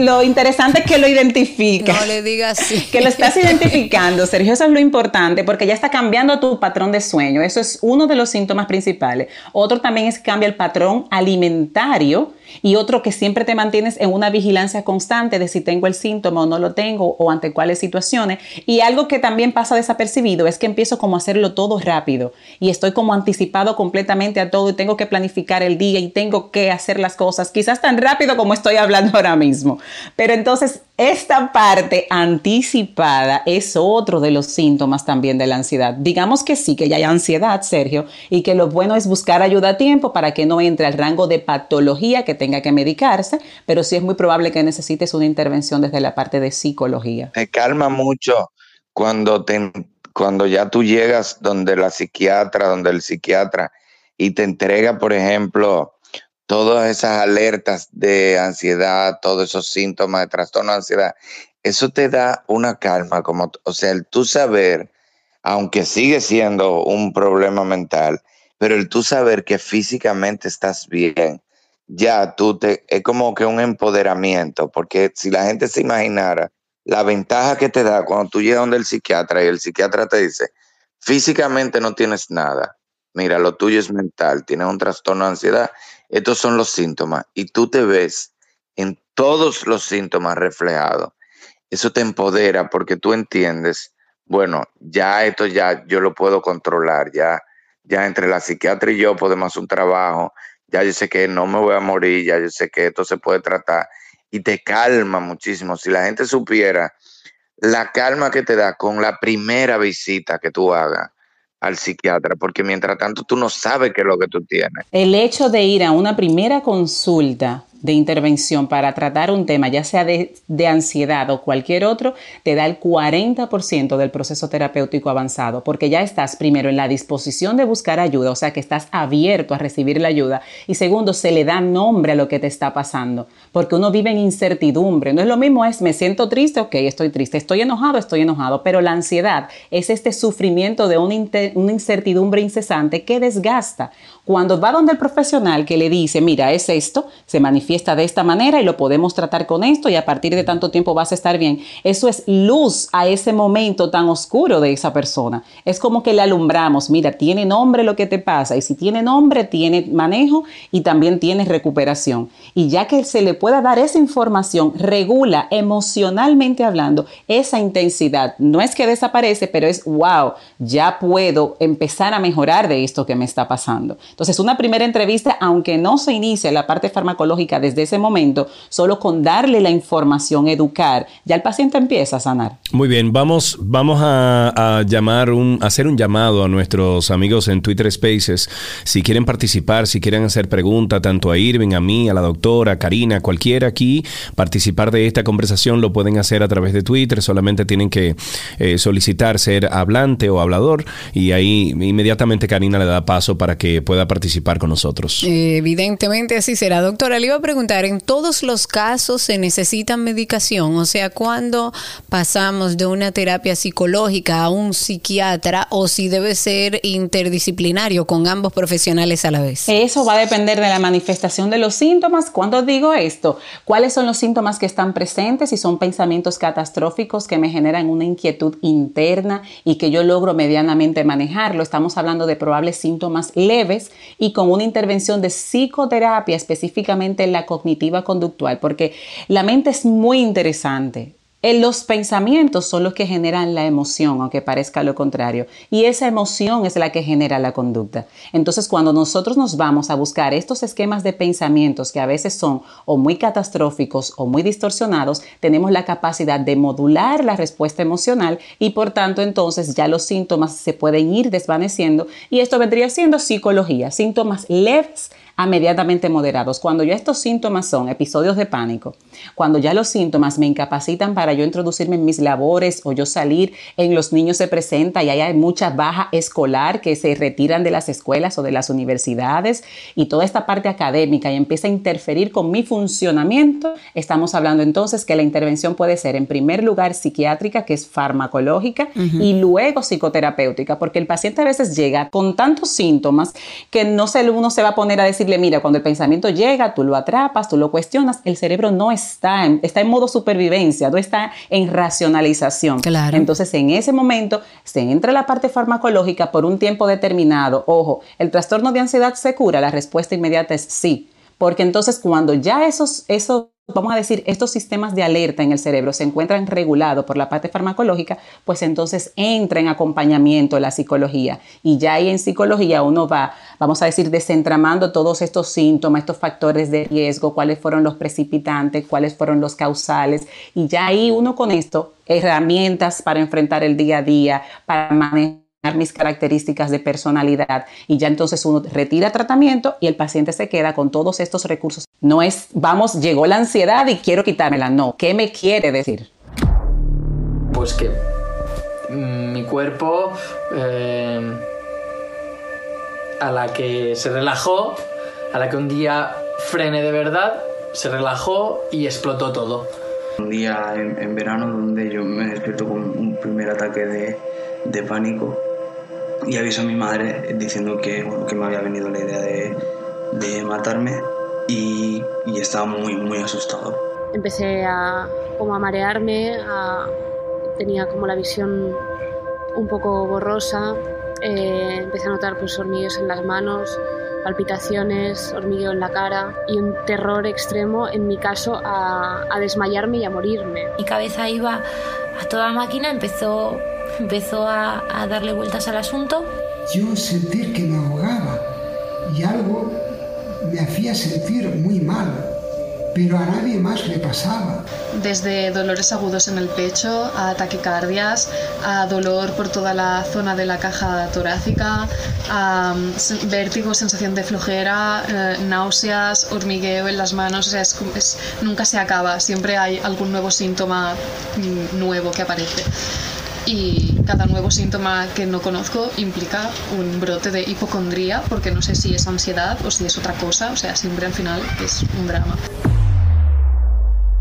lo, interesante es que lo identifica. No le digas así. Que lo estás identificando, Sergio, eso es lo importante, porque ya está cambiando tu patrón de sueño. Eso es uno de los síntomas principales. Otro también es que cambia el patrón alimentario y otro que siempre te mantienes en una vigilancia constante de si tengo el síntoma o no lo tengo o ante cuáles situaciones. Y algo que también pasa desapercibido es que empiezo como a hacerlo todo rápido y estoy como anticipado completamente a todo y tengo que planificar el día y tengo que hacer las cosas quizás tan rápido como estoy hablando ahora mismo. Pero entonces esta parte anticipada es otro de los síntomas también de la ansiedad. Digamos que sí, que ya hay ansiedad, Sergio, y que lo bueno es buscar ayuda a tiempo para que no entre al rango de patología que tenga que medicarse, pero sí es muy probable que necesites una intervención desde la parte de psicología. Me calma mucho cuando, te, cuando ya tú llegas donde la psiquiatra, donde el psiquiatra, y te entrega, por ejemplo, todas esas alertas de ansiedad, todos esos síntomas de trastorno de ansiedad, eso te da una calma, como, o sea, el tú saber, aunque sigue siendo un problema mental, pero el tú saber que físicamente estás bien, ya tú te, es como que un empoderamiento, porque si la gente se imaginara la ventaja que te da cuando tú llegas donde el psiquiatra y el psiquiatra te dice, físicamente no tienes nada, mira, lo tuyo es mental, tienes un trastorno de ansiedad, estos son los síntomas, y tú te ves en todos los síntomas reflejados, eso te empodera porque tú entiendes, bueno, ya esto ya yo lo puedo controlar, ya, ya entre la psiquiatra y yo podemos hacer un trabajo, ya yo sé que no me voy a morir, ya yo sé que esto se puede tratar y te calma muchísimo. Si la gente supiera la calma que te da con la primera visita que tú hagas al psiquiatra, porque mientras tanto tú no sabes qué es lo que tú tienes. El hecho de ir a una primera consulta de intervención para tratar un tema, ya sea de, ansiedad o cualquier otro, te da el 40% del proceso terapéutico avanzado, porque ya estás primero en la disposición de buscar ayuda, o sea que estás abierto a recibir la ayuda, y segundo, se le da nombre a lo que te está pasando, porque uno vive en incertidumbre, no es lo mismo, es me siento triste, ok, estoy triste, estoy enojado, estoy enojado, pero la ansiedad es este sufrimiento de una, una incertidumbre incesante que desgasta. Cuando va donde el profesional que le dice, mira, es esto, se manifiesta de esta manera y lo podemos tratar con esto y a partir de tanto tiempo vas a estar bien, eso es luz a ese momento tan oscuro de esa persona. Es como que le alumbramos, mira, tiene nombre lo que te pasa y si tiene nombre, tiene manejo y también tiene recuperación. Y ya que se le pueda dar esa información, regula emocionalmente hablando esa intensidad. No es que desaparece, pero es, wow, ya puedo empezar a mejorar de esto que me está pasando. Entonces, una primera entrevista, aunque no se inicie la parte farmacológica desde ese momento, solo con darle la información, educar, ya el paciente empieza a sanar. Muy bien, vamos, vamos a, llamar un, hacer un llamado a nuestros amigos en Twitter Spaces. Si quieren participar, si quieren hacer preguntas, tanto a Irving, a mí, a la doctora, a Karina, cualquiera aquí, participar de esta conversación lo pueden hacer a través de Twitter. Solamente tienen que eh, solicitar ser hablante o hablador y ahí inmediatamente Karina le da paso para que pueda participar con nosotros. Evidentemente así será. Doctora, le iba a preguntar, ¿en todos los casos se necesita medicación? O sea, ¿cuándo pasamos de una terapia psicológica a un psiquiatra o si debe ser interdisciplinario con ambos profesionales a la vez? Eso va a depender de la manifestación de los síntomas. Cuando digo esto, ¿cuáles son los síntomas que están presentes? Si son pensamientos catastróficos que me generan una inquietud interna y que yo logro medianamente manejarlo. Estamos hablando de probables síntomas leves y con una intervención de psicoterapia, específicamente en la cognitiva conductual, porque la mente es muy interesante. En los pensamientos son los que generan la emoción, aunque parezca lo contrario, y esa emoción es la que genera la conducta. Entonces, cuando nosotros nos vamos a buscar estos esquemas de pensamientos que a veces son o muy catastróficos o muy distorsionados, tenemos la capacidad de modular la respuesta emocional y por tanto entonces ya los síntomas se pueden ir desvaneciendo y esto vendría siendo psicología, síntomas leves a moderados. Cuando ya estos síntomas son episodios de pánico, cuando ya los síntomas me incapacitan para yo introducirme en mis labores o yo salir, en los niños se presenta y hay mucha baja escolar que se retiran de las escuelas o de las universidades y toda esta parte académica y empieza a interferir con mi funcionamiento, estamos hablando entonces que la intervención puede ser en primer lugar psiquiátrica, que es farmacológica, y luego psicoterapéutica, porque el paciente a veces llega con tantos síntomas que no se, uno se va a poner a decir mira, cuando el pensamiento llega, tú lo atrapas, tú lo cuestionas, el cerebro no está en, está en modo supervivencia, no está en racionalización. Claro. Entonces, en ese momento se entra la parte farmacológica por un tiempo determinado. Ojo, ¿el trastorno de ansiedad se cura? La respuesta inmediata es sí. Porque entonces cuando ya esos, esos vamos a decir, estos sistemas de alerta en el cerebro se encuentran regulados por la parte farmacológica, pues entonces entra en acompañamiento la psicología. Y ya ahí en psicología uno va, vamos a decir, desentramando todos estos síntomas, estos factores de riesgo, cuáles fueron los precipitantes, cuáles fueron los causales. Y ya ahí uno con esto, herramientas para enfrentar el día a día, para manejar mis características de personalidad y ya entonces uno retira tratamiento y el paciente se queda con todos estos recursos. No es, vamos, llegó la ansiedad y quiero quitármela, no, ¿qué me quiere decir? Pues que mi cuerpo eh, a la que se relajó, a la que un día frene de verdad, se relajó y explotó todo. Un día en, verano donde yo me despierto con un primer ataque de, de pánico y aviso a mi madre diciendo que, que me había venido la idea de, de matarme y, y, estaba muy, muy asustado. Empecé a, como a marearme, tenía como la visión un poco borrosa, eh, empecé a notar pues, hormigueos en las manos, palpitaciones, hormigueo en la cara y un terror extremo, en mi caso, a, a desmayarme y a morirme. Mi cabeza iba a toda máquina, empezó empezó a, a darle vueltas al asunto. Yo sentí que me ahogaba y algo me hacía sentir muy mal, pero a nadie más le pasaba. Desde dolores agudos en el pecho a taquicardias, a dolor por toda la zona de la caja torácica, a mm, vértigo, sensación de flojera, eh, náuseas, hormigueo en las manos, o sea, es, es, nunca se acaba, siempre hay algún nuevo síntoma mm, nuevo que aparece y cada nuevo síntoma que no conozco implica un brote de hipocondría porque no sé si es ansiedad o si es otra cosa, o sea, siempre al final es un drama.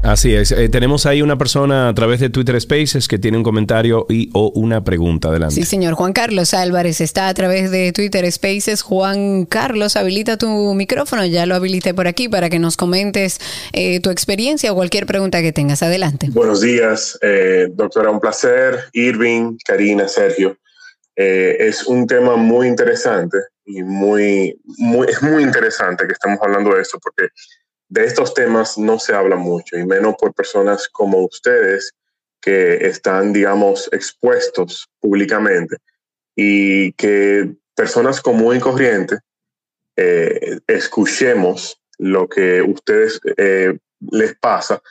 Así es. Eh, tenemos ahí una persona a través de Twitter Spaces que tiene un comentario y o una pregunta. Adelante. Sí, señor. Juan Carlos Álvarez está a través de Twitter Spaces. Juan Carlos, habilita tu micrófono. Ya lo habilité por aquí para que nos comentes eh, tu experiencia o cualquier pregunta que tengas. Adelante. Buenos días, eh, doctora. Un placer. Irving, Karina, Sergio. es un tema muy interesante y muy, muy, es muy interesante que estemos hablando de esto porque de estos temas no se habla mucho, y menos por personas como ustedes que están, digamos, expuestos públicamente y que personas común y corriente eh, escuchemos lo que ustedes eh, les pasa,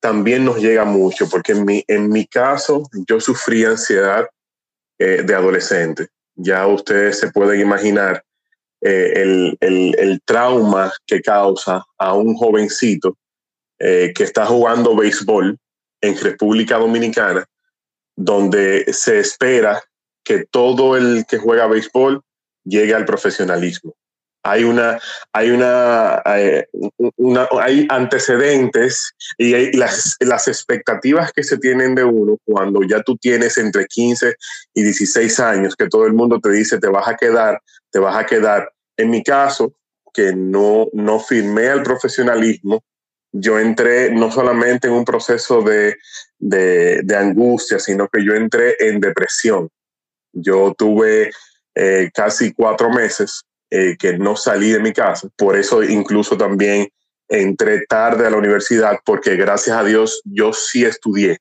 también nos llega mucho, porque en mi, en mi caso yo sufrí ansiedad eh, de adolescente. Ya ustedes se pueden imaginar eh, el, el, trauma que causa a un jovencito eh, que está jugando béisbol en República Dominicana, donde se espera que todo el que juega béisbol llegue al profesionalismo. Hay una, hay una, eh, hay antecedentes y hay las, las expectativas que se tienen de uno cuando ya tú tienes entre 15 y 16 años, que todo el mundo te dice te vas a quedar te vas a quedar. En mi caso, que no, no firmé al profesionalismo, yo entré no solamente en un proceso de, angustia, sino que yo entré en depresión. Yo tuve eh, casi cuatro meses eh, que no salí de mi casa. Por eso incluso también entré tarde a la universidad, porque gracias a Dios yo sí estudié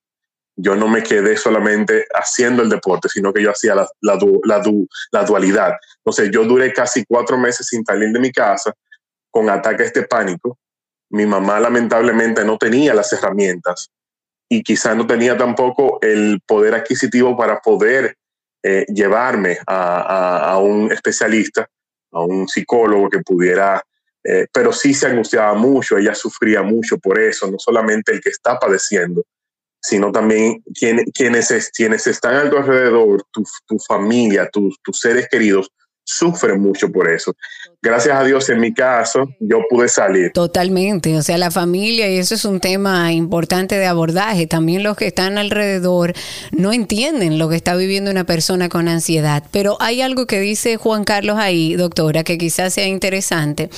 yo no me quedé solamente haciendo el deporte, sino que yo hacía la, la, dualidad. Entonces yo duré casi cuatro meses sin salir de mi casa con ataques de pánico. Mi mamá lamentablemente no tenía las herramientas y quizá no tenía tampoco el poder adquisitivo para poder eh, llevarme a, un especialista, a un psicólogo que pudiera, eh, pero sí se angustiaba mucho, ella sufría mucho por eso, no solamente el que está padeciendo, sino también quienes, quienes están a tu alrededor, tu, tu familia, tus, tus seres queridos, sufren mucho por eso gracias a Dios en mi caso yo pude salir. Totalmente, o sea, la familia, y eso es un tema importante de abordaje, también los que están alrededor no entienden lo que está viviendo una persona con ansiedad, pero hay algo que dice Juan Carlos ahí, doctora, que quizás sea interesante,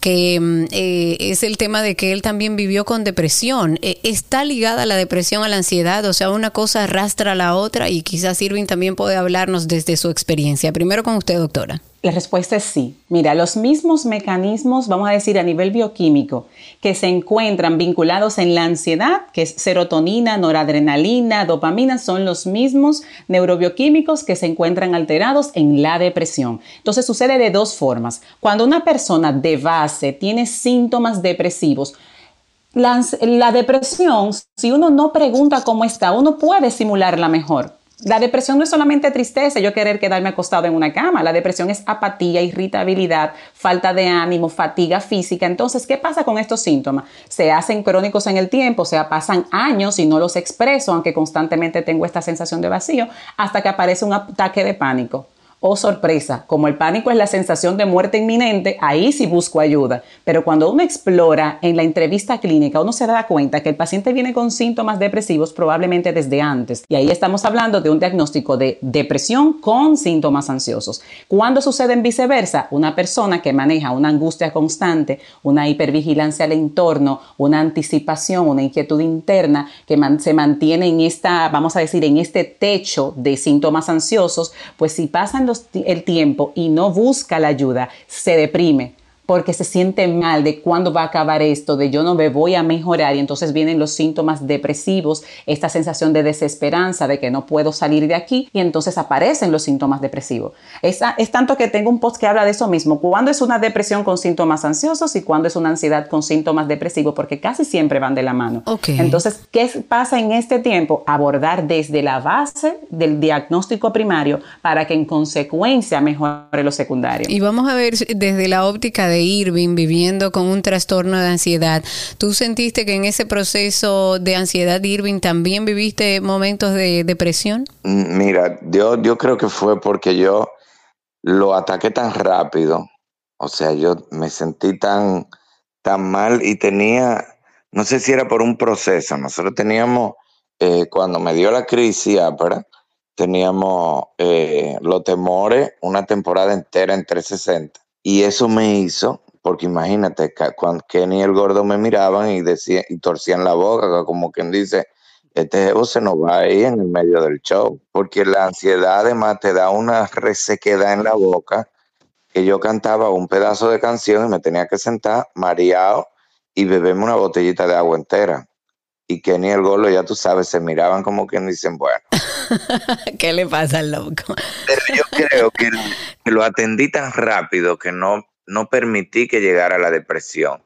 que mm, eh, es el tema de que él también vivió con depresión. Eh, ¿Está ligada la depresión a la ansiedad? O sea, una cosa arrastra a la otra y quizás Irving también puede hablarnos desde su experiencia. Primero con usted, doctora. La respuesta es sí. Mira, los mismos mecanismos, vamos a decir a nivel bioquímico, que se encuentran vinculados en la ansiedad, que es serotonina, noradrenalina, dopamina, son los mismos neurobioquímicos que se encuentran alterados en la depresión. Entonces sucede de dos formas. Cuando una persona de base tiene síntomas depresivos, la, la depresión, si uno no pregunta cómo está, uno puede simularla mejor. La depresión no es solamente tristeza, yo querer quedarme acostado en una cama. La depresión es apatía, irritabilidad, falta de ánimo, fatiga física. Entonces, ¿qué pasa con estos síntomas? Se hacen crónicos en el tiempo, o sea, pasan años y no los expreso, aunque constantemente tengo esta sensación de vacío, hasta que aparece un ataque de pánico. Oh sorpresa, como el pánico es la sensación de muerte inminente, ahí sí busco ayuda. Pero cuando uno explora en la entrevista clínica, uno se da cuenta que el paciente viene con síntomas depresivos probablemente desde antes. Y ahí estamos hablando de un diagnóstico de depresión con síntomas ansiosos. Cuando sucede en viceversa, una persona que maneja una angustia constante, una hipervigilancia al entorno, una anticipación, una inquietud interna que se mantiene en esta, vamos a decir, en este techo de síntomas ansiosos, pues si pasan el tiempo y no busca la ayuda, se deprime, porque se siente mal de cuándo va a acabar esto, de yo no me voy a mejorar y entonces vienen los síntomas depresivos, esta sensación de desesperanza, de que no puedo salir de aquí y entonces aparecen los síntomas depresivos. Es, es tanto que tengo un post que habla de eso mismo, cuándo es una depresión con síntomas ansiosos y cuándo es una ansiedad con síntomas depresivos, porque casi siempre van de la mano. Entonces, ¿qué pasa en este tiempo? Abordar desde la base del diagnóstico primario para que en consecuencia mejore lo secundario. Y vamos a ver desde la óptica de Irving viviendo con un trastorno de ansiedad, ¿tú sentiste que en ese proceso de ansiedad, Irving, también viviste momentos de depresión? Mm, mira, yo, yo creo que fue porque yo lo ataqué tan rápido, o sea, yo me sentí tan, tan mal y tenía, no sé si era por un proceso. Nosotros teníamos, eh, cuando me dio la crisis ápera, teníamos eh, los temores una temporada entera en 360. Y eso me hizo, porque imagínate, cuando Kenny y el gordo me miraban y, decían, y torcían la boca, como quien dice, este jevo se nos va ahí en el medio del show, porque la ansiedad además te da una resequedad en la boca, que yo cantaba un pedazo de canción y me tenía que sentar mareado y beberme una botellita de agua entera. Y Kenny y el gordo, ya tú sabes, se miraban como quien dicen, bueno. ¿Qué le pasa al loco? Pero yo creo que, que lo atendí tan rápido que no, no permití que llegara la depresión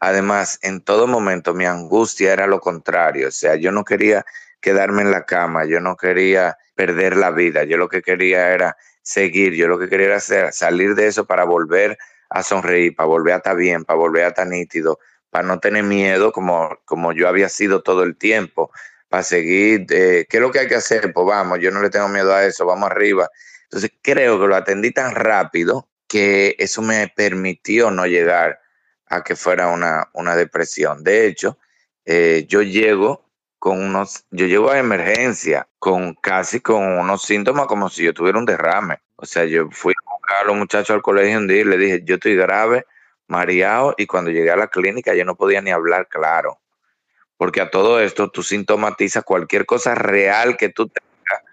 Además, en todo momento mi angustia era lo contrario, o sea, yo no quería quedarme en la cama, yo no quería perder la vida, yo lo que quería era seguir, yo lo que quería era hacer, salir de eso para volver a sonreír, para volver a estar bien, para volver a estar nítido, para no tener miedo como, como yo había sido todo el tiempo, para seguir, eh, ¿qué es lo que hay que hacer? Pues vamos, yo no le tengo miedo a eso, vamos arriba. Entonces creo que lo atendí tan rápido que eso me permitió no llegar a que fuera una, una depresión. De hecho, eh, yo llego con unos, yo llego a emergencia con casi con unos síntomas como si yo tuviera un derrame. O sea, yo fui a buscar a los muchachos al colegio un día y le dije, yo estoy grave, mareado, y cuando llegué a la clínica yo no podía ni hablar claro. Porque a todo esto tú sintomatizas cualquier cosa real que tú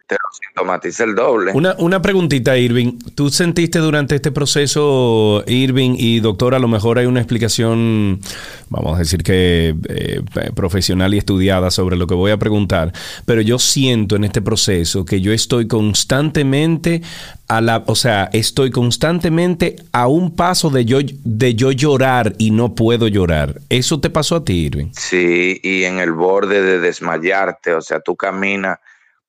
te lo sintomatiza el doble. Una, una preguntita, Irving. ¿Tú sentiste durante este proceso, Irving y doctor, a lo mejor hay una explicación, vamos a decir que eh, profesional y estudiada sobre lo que voy a preguntar, pero yo siento en este proceso que yo estoy constantemente a la, o sea, estoy constantemente a un paso de yo, de yo llorar y no puedo llorar. ¿Eso te pasó a ti, Irving? Sí, y en el borde de desmayarte, o sea, tú caminas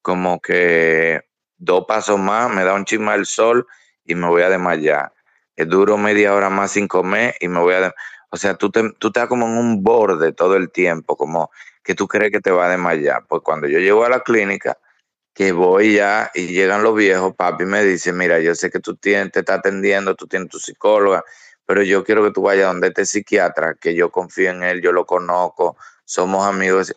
como que dos pasos más, me da un chisma el sol y me voy a desmayar. Duro media hora más sin comer y me voy a... O sea, tú, te, tú estás como en un borde todo el tiempo, como que tú crees que te va a desmayar. Pues cuando yo llego a la clínica, que voy ya y llegan los viejos, papi me dice, mira, yo sé que tú tienes, te está atendiendo, tú tienes tu psicóloga, pero yo quiero que tú vayas donde este psiquiatra, que yo confío en él, yo lo conozco, somos amigos.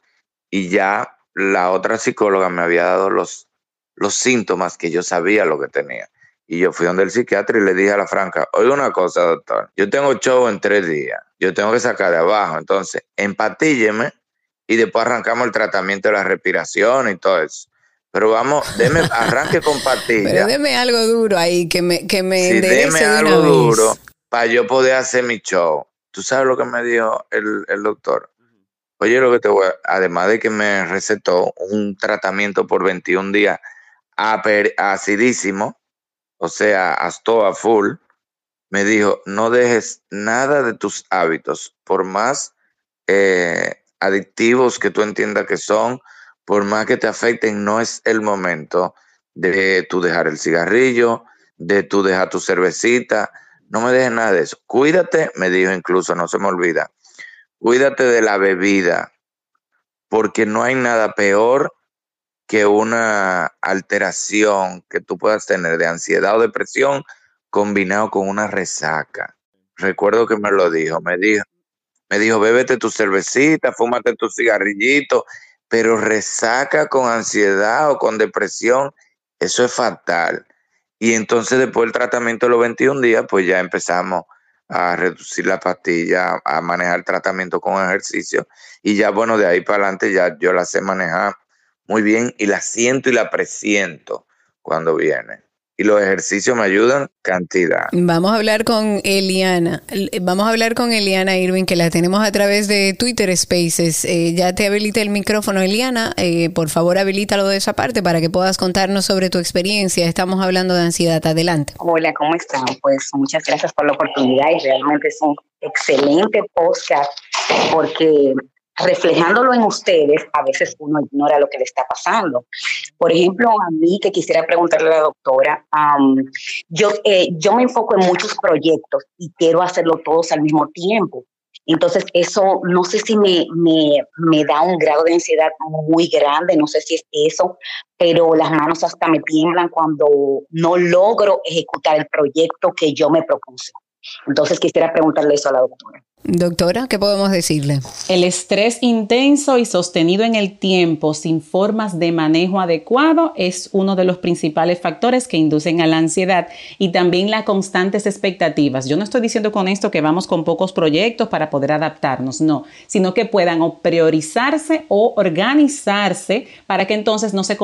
Y ya la otra psicóloga me había dado los, los síntomas que yo sabía lo que tenía. Y yo fui donde el psiquiatra y le dije a la franca, oye una cosa, doctor, yo tengo show en tres días, yo tengo que sacar de abajo, entonces empatílleme y después arrancamos el tratamiento de la respiración y todo eso. Pero vamos, deme, arranque con pastillas. Pero deme algo duro ahí, que me, que me sí, deme algo duro para yo poder hacer mi show. ¿Tú sabes lo que me dijo el, el doctor? Oye, lo que te voy a, además de que me recetó un tratamiento por 21 días acidísimo, o sea, hasta a full, me dijo, no dejes nada de tus hábitos, por más eh, adictivos que tú entiendas que son, por más que te afecten, no es el momento de tú dejar el cigarrillo, de tú dejar tu cervecita, no me dejes nada de eso. Cuídate, me dijo incluso, no se me olvida, Cuídate de la bebida, porque no hay nada peor que una alteración que tú puedas tener de ansiedad o depresión combinado con una resaca. Recuerdo que me lo dijo, me dijo, me dijo, bébete tu cervecita, fúmate tu cigarrillito, pero resaca con ansiedad o con depresión, eso es fatal. Y entonces después del tratamiento de los 21 días, pues ya empezamos a reducir la pastilla, a manejar tratamiento con ejercicio. Y ya, bueno, de ahí para adelante ya yo la sé manejar muy bien y la siento y la presiento cuando viene y los ejercicios me ayudan cantidad. Vamos a hablar con Eliana. Vamos a hablar con Eliana Irving, que la tenemos a través de Twitter Spaces. Eh, ya te habilita el micrófono, Eliana. Eh, por favor, habilítalo de esa parte para que puedas contarnos sobre tu experiencia. Estamos hablando de ansiedad. Adelante. Hola, ¿cómo están? Pues muchas gracias por la oportunidad y realmente es un excelente podcast porque reflejándolo en ustedes, a veces uno ignora lo que le está pasando. Por ejemplo, a mí que quisiera preguntarle a la doctora, yo, eh, yo me enfoco en muchos proyectos y quiero hacerlo todos al mismo tiempo. Entonces, eso no sé si me, me, me, da un grado de ansiedad muy grande, no sé si es eso, pero las manos hasta me tiemblan cuando no logro ejecutar el proyecto que yo me propuse. Entonces, quisiera preguntarle eso a la doctora. Doctora, ¿qué podemos decirle? El estrés intenso y sostenido en el tiempo sin formas de manejo adecuado es uno de los principales factores que inducen a la ansiedad y también las constantes expectativas. Yo no estoy diciendo con esto que vamos con pocos proyectos para poder adaptarnos, no, sino que puedan priorizarse o organizarse para que entonces no se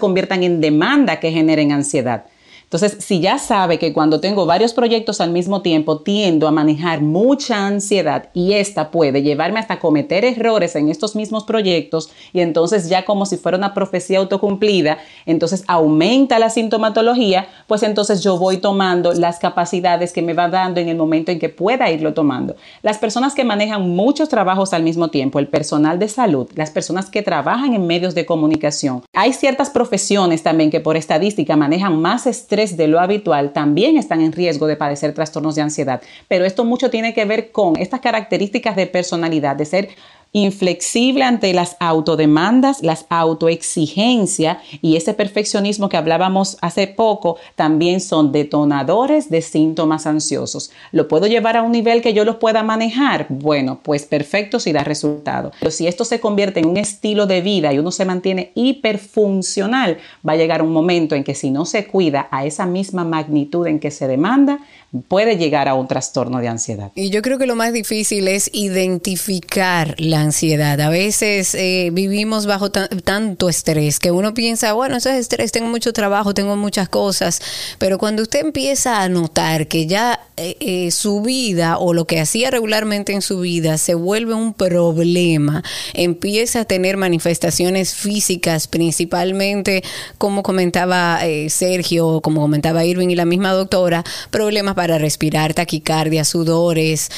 conviertan en demanda que generen ansiedad. Entonces, si ya sabe que cuando tengo varios proyectos al mismo tiempo tiendo a manejar mucha ansiedad y esta puede llevarme hasta cometer errores en estos mismos proyectos y entonces ya como si fuera una profecía autocumplida, entonces aumenta la sintomatología, pues entonces yo voy tomando las capacidades que me va dando en el momento en que pueda irlo tomando. Las personas que manejan muchos trabajos al mismo tiempo, el personal de salud, las personas que trabajan en medios de comunicación, hay ciertas profesiones también que por estadística manejan más estrés de lo habitual también están en riesgo de padecer trastornos de ansiedad. Pero esto mucho tiene que ver con estas características de personalidad, de ser inflexible ante las autodemandas, las autoexigencias y ese perfeccionismo que hablábamos hace poco también son detonadores de síntomas ansiosos. ¿Lo puedo llevar a un nivel que yo los pueda manejar? Bueno, pues perfecto si da resultado. Pero si esto se convierte en un estilo de vida y uno se mantiene hiperfuncional, va a llegar un momento en que si no se cuida a esa misma magnitud en que se demanda, puede llegar a un trastorno de ansiedad. Y yo creo que lo más difícil es identificar la ansiedad. A veces eh, vivimos bajo tanto estrés que uno piensa, bueno, eso es estrés, tengo mucho trabajo, tengo muchas cosas, pero cuando usted empieza a notar que ya eh, eh, su vida o lo que hacía regularmente en su vida se vuelve un problema, empieza a tener manifestaciones físicas, principalmente, como comentaba Sergio, como comentaba Irving y la misma doctora, problemas para respirar, taquicardia, sudores,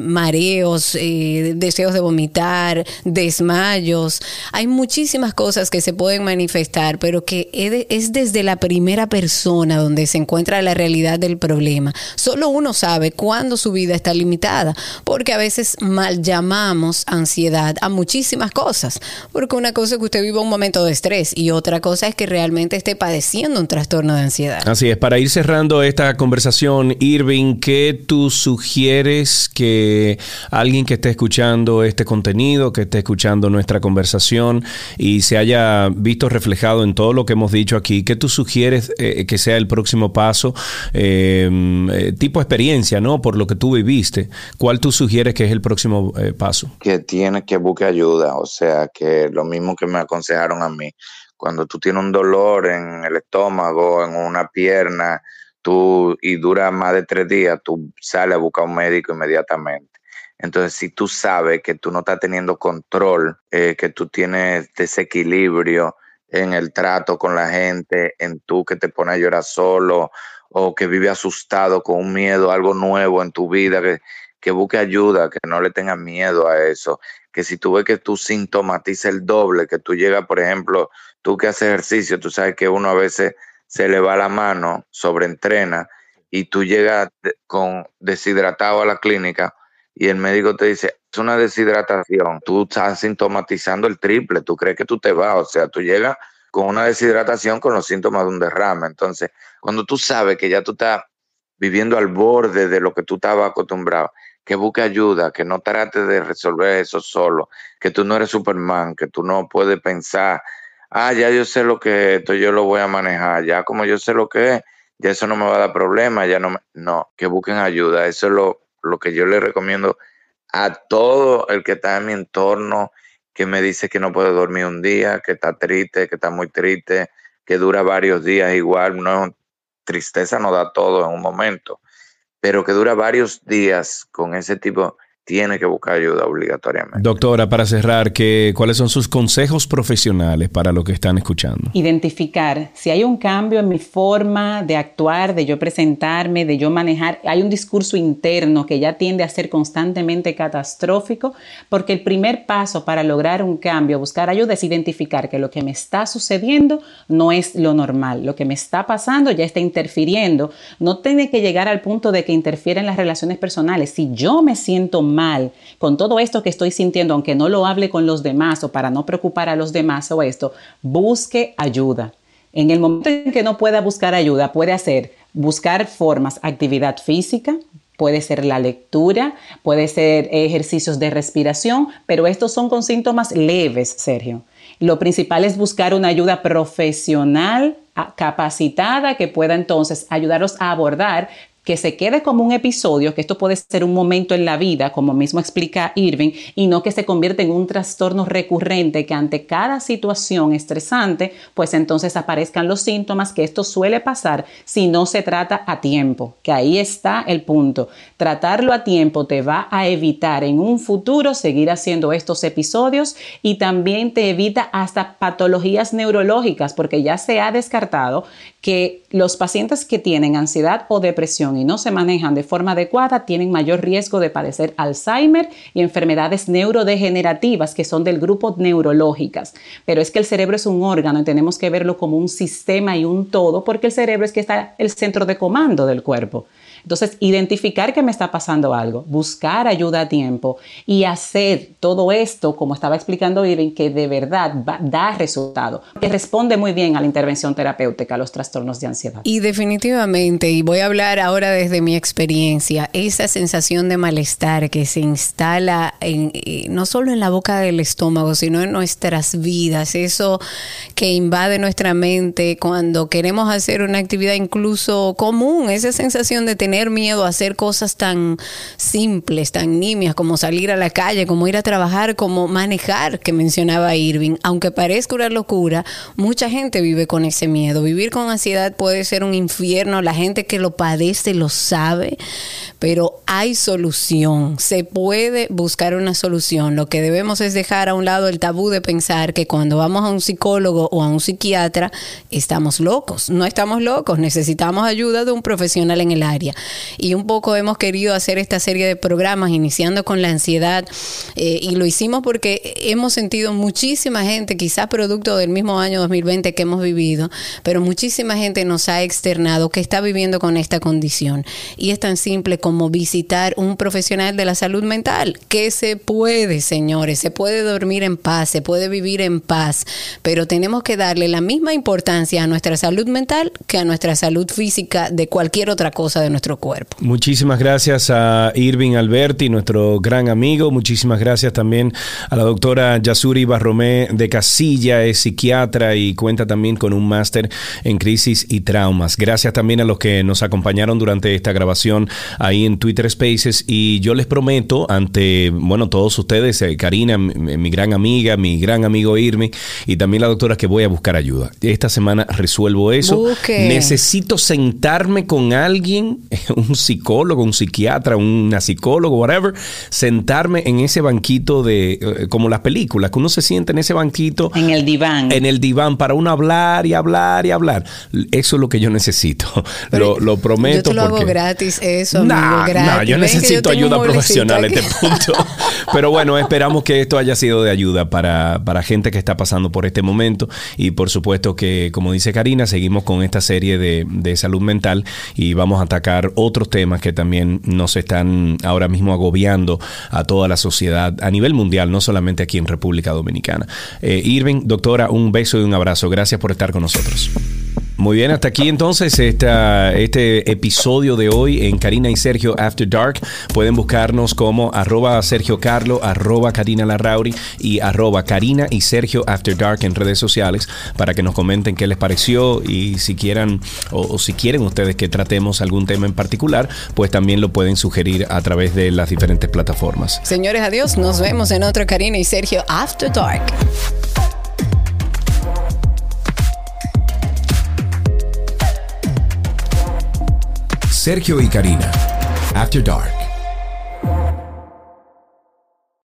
mareos, deseos de vomitar, desmayos. Hay muchísimas cosas que se pueden manifestar, pero que es desde la primera persona donde se encuentra la realidad del problema. Solo uno sabe cuándo su vida está limitada, porque a veces mal llamamos ansiedad a muchísimas cosas, porque una cosa es que usted viva un momento de estrés y otra cosa es que realmente esté padeciendo un trastorno de ansiedad. Así es, para ir cerrando esta conversación, Irving, ¿qué tú sugieres que alguien que esté escuchando este contenido, que esté escuchando nuestra conversación y se haya visto reflejado en todo lo que hemos dicho aquí, ¿qué tú sugieres eh, que sea el próximo paso? Eh, eh, tipo experiencia, ¿no? Por lo que tú viviste, ¿cuál tú sugieres que es el próximo paso? Que tiene que buscar ayuda, o sea, que lo mismo que me aconsejaron a mí, cuando tú tienes un dolor en el estómago, en una pierna, tú y dura más de tres días, tú sales a buscar un médico inmediatamente. Entonces, si tú sabes que tú no estás teniendo control, eh, que tú tienes desequilibrio en el trato con la gente, en tú que te pones a llorar solo o que vive asustado con un miedo, algo nuevo en tu vida, que, que busque ayuda, que no le tengas miedo a eso, que si tú ves que tú sintomatices el doble, que tú llegas, por ejemplo, tú que haces ejercicio, tú sabes que uno a veces se le va la mano, sobreentrena, y tú llegas con deshidratado a la clínica, y el médico te dice, es una deshidratación, tú estás sintomatizando el triple, tú crees que tú te vas, o sea, tú llegas con una deshidratación con los síntomas de un derrame. Entonces, cuando tú sabes que ya tú estás viviendo al borde de lo que tú estabas acostumbrado, que busque ayuda, que no trates de resolver eso solo, que tú no eres Superman, que tú no puedes pensar, ah, ya yo sé lo que es esto, yo lo voy a manejar, ya como yo sé lo que es, ya eso no me va a dar problema, ya no me... No, que busquen ayuda, eso es lo, lo que yo le recomiendo a todo el que está en mi entorno, que me dice que no puede dormir un día, que está triste, que está muy triste, que dura varios días igual, no tristeza no da todo en un momento, pero que dura varios días con ese tipo tiene que buscar ayuda obligatoriamente. Doctora, para cerrar, ¿qué, ¿cuáles son sus consejos profesionales para lo que están escuchando? Identificar si hay un cambio en mi forma de actuar, de yo presentarme, de yo manejar. Hay un discurso interno que ya tiende a ser constantemente catastrófico, porque el primer paso para lograr un cambio, buscar ayuda, es identificar que lo que me está sucediendo no es lo normal. Lo que me está pasando ya está interfiriendo. No tiene que llegar al punto de que interfiera en las relaciones personales. Si yo me siento mal, con todo esto que estoy sintiendo, aunque no lo hable con los demás o para no preocupar a los demás o esto, busque ayuda. En el momento en que no pueda buscar ayuda, puede hacer buscar formas, actividad física, Puede ser la lectura, puede ser ejercicios de respiración, pero estos son con síntomas leves, Sergio. Lo principal es buscar una ayuda profesional capacitada que pueda entonces ayudarlos a abordar que se quede como un episodio, que esto puede ser un momento en la vida, como mismo explica Irving, y no que se convierta en un trastorno recurrente que ante cada situación estresante, pues entonces aparezcan los síntomas, que esto suele pasar si no se trata a tiempo, que ahí está el punto. Tratarlo a tiempo te va a evitar en un futuro seguir haciendo estos episodios y también te evita hasta patologías neurológicas, porque ya se ha descartado que los pacientes que tienen ansiedad o depresión y no se manejan de forma adecuada tienen mayor riesgo de padecer Alzheimer y enfermedades neurodegenerativas que son del grupo neurológicas. Pero es que el cerebro es un órgano y tenemos que verlo como un sistema y un todo porque el cerebro es que está el centro de comando del cuerpo. Entonces, identificar que me está pasando algo, buscar ayuda a tiempo y hacer todo esto, como estaba explicando Irving, que de verdad da resultado, que responde muy bien a la intervención terapéutica, a los trastornos de ansiedad. Y definitivamente, y voy a hablar ahora desde mi experiencia, esa sensación de malestar que se instala en, eh, no solo en la boca del estómago, sino en nuestras vidas, eso que invade nuestra mente cuando queremos hacer una actividad incluso común, esa sensación de tener miedo a hacer cosas tan simples, tan nimias, como salir a la calle, como ir a trabajar, como manejar, que mencionaba Irving. Aunque parezca una locura, mucha gente vive con ese miedo. Vivir con ansiedad puede ser un infierno. La gente que lo padece lo sabe, pero hay solución. Se puede buscar una solución. Lo que debemos es dejar a un lado el tabú de pensar que cuando vamos a un psicólogo o a un psiquiatra estamos locos. No estamos locos, necesitamos ayuda de un profesional en el área y un poco hemos querido hacer esta serie de programas iniciando con la ansiedad eh, y lo hicimos porque hemos sentido muchísima gente, quizás producto del mismo año 2020 que hemos vivido, pero muchísima gente nos ha externado que está viviendo con esta condición. Y es tan simple como visitar un profesional de la salud mental, que se puede, señores, se puede dormir en paz, se puede vivir en paz, pero tenemos que darle la misma importancia a nuestra salud mental que a nuestra salud física de cualquier otra cosa de nuestro cuerpo. Muchísimas gracias a Irving Alberti, nuestro gran amigo. Muchísimas gracias también a la doctora Yasuri Barromé de Casilla, es psiquiatra y cuenta también con un máster en crisis y traumas. Gracias también a los que nos acompañaron durante esta grabación ahí en Twitter Spaces y yo les prometo ante, bueno, todos ustedes, eh, Karina, mi, gran amiga, mi gran amigo Irving y también la doctora que voy a buscar ayuda. Esta semana resuelvo eso. Necesito sentarme con alguien un psicólogo, un psiquiatra, una psicólogo, whatever, sentarme en ese banquito de, eh, como las películas, que uno se siente en ese banquito. En el diván. En el diván para uno hablar y hablar y hablar. Eso es lo que yo necesito. lo, prometo. Yo te lo hago gratis, eso. No, gratis. yo necesito ayuda profesional en este punto. Pero bueno, esperamos que esto haya sido de ayuda para, para gente que está pasando por este momento. Y por supuesto que, como dice Karina, seguimos con esta serie de, de salud mental y vamos a atacar otros temas que también nos están ahora mismo agobiando a toda la sociedad a nivel mundial, no solamente aquí en República Dominicana. Eh, Irving, doctora, un beso y un abrazo. Gracias por estar con nosotros. Muy bien, hasta aquí entonces esta, este episodio de hoy en Karina y Sergio After Dark. Pueden buscarnos como arroba Sergio Carlo, arroba Karina Larrauri y arroba Karina y Sergio After Dark en redes sociales para que nos comenten qué les pareció y si quieran o, si quieren ustedes que tratemos algún tema en particular, pues también lo pueden sugerir a través de las diferentes plataformas. Señores, adiós. Nos vemos en otro Karina y Sergio After Dark. Sergio y Karina. After Dark.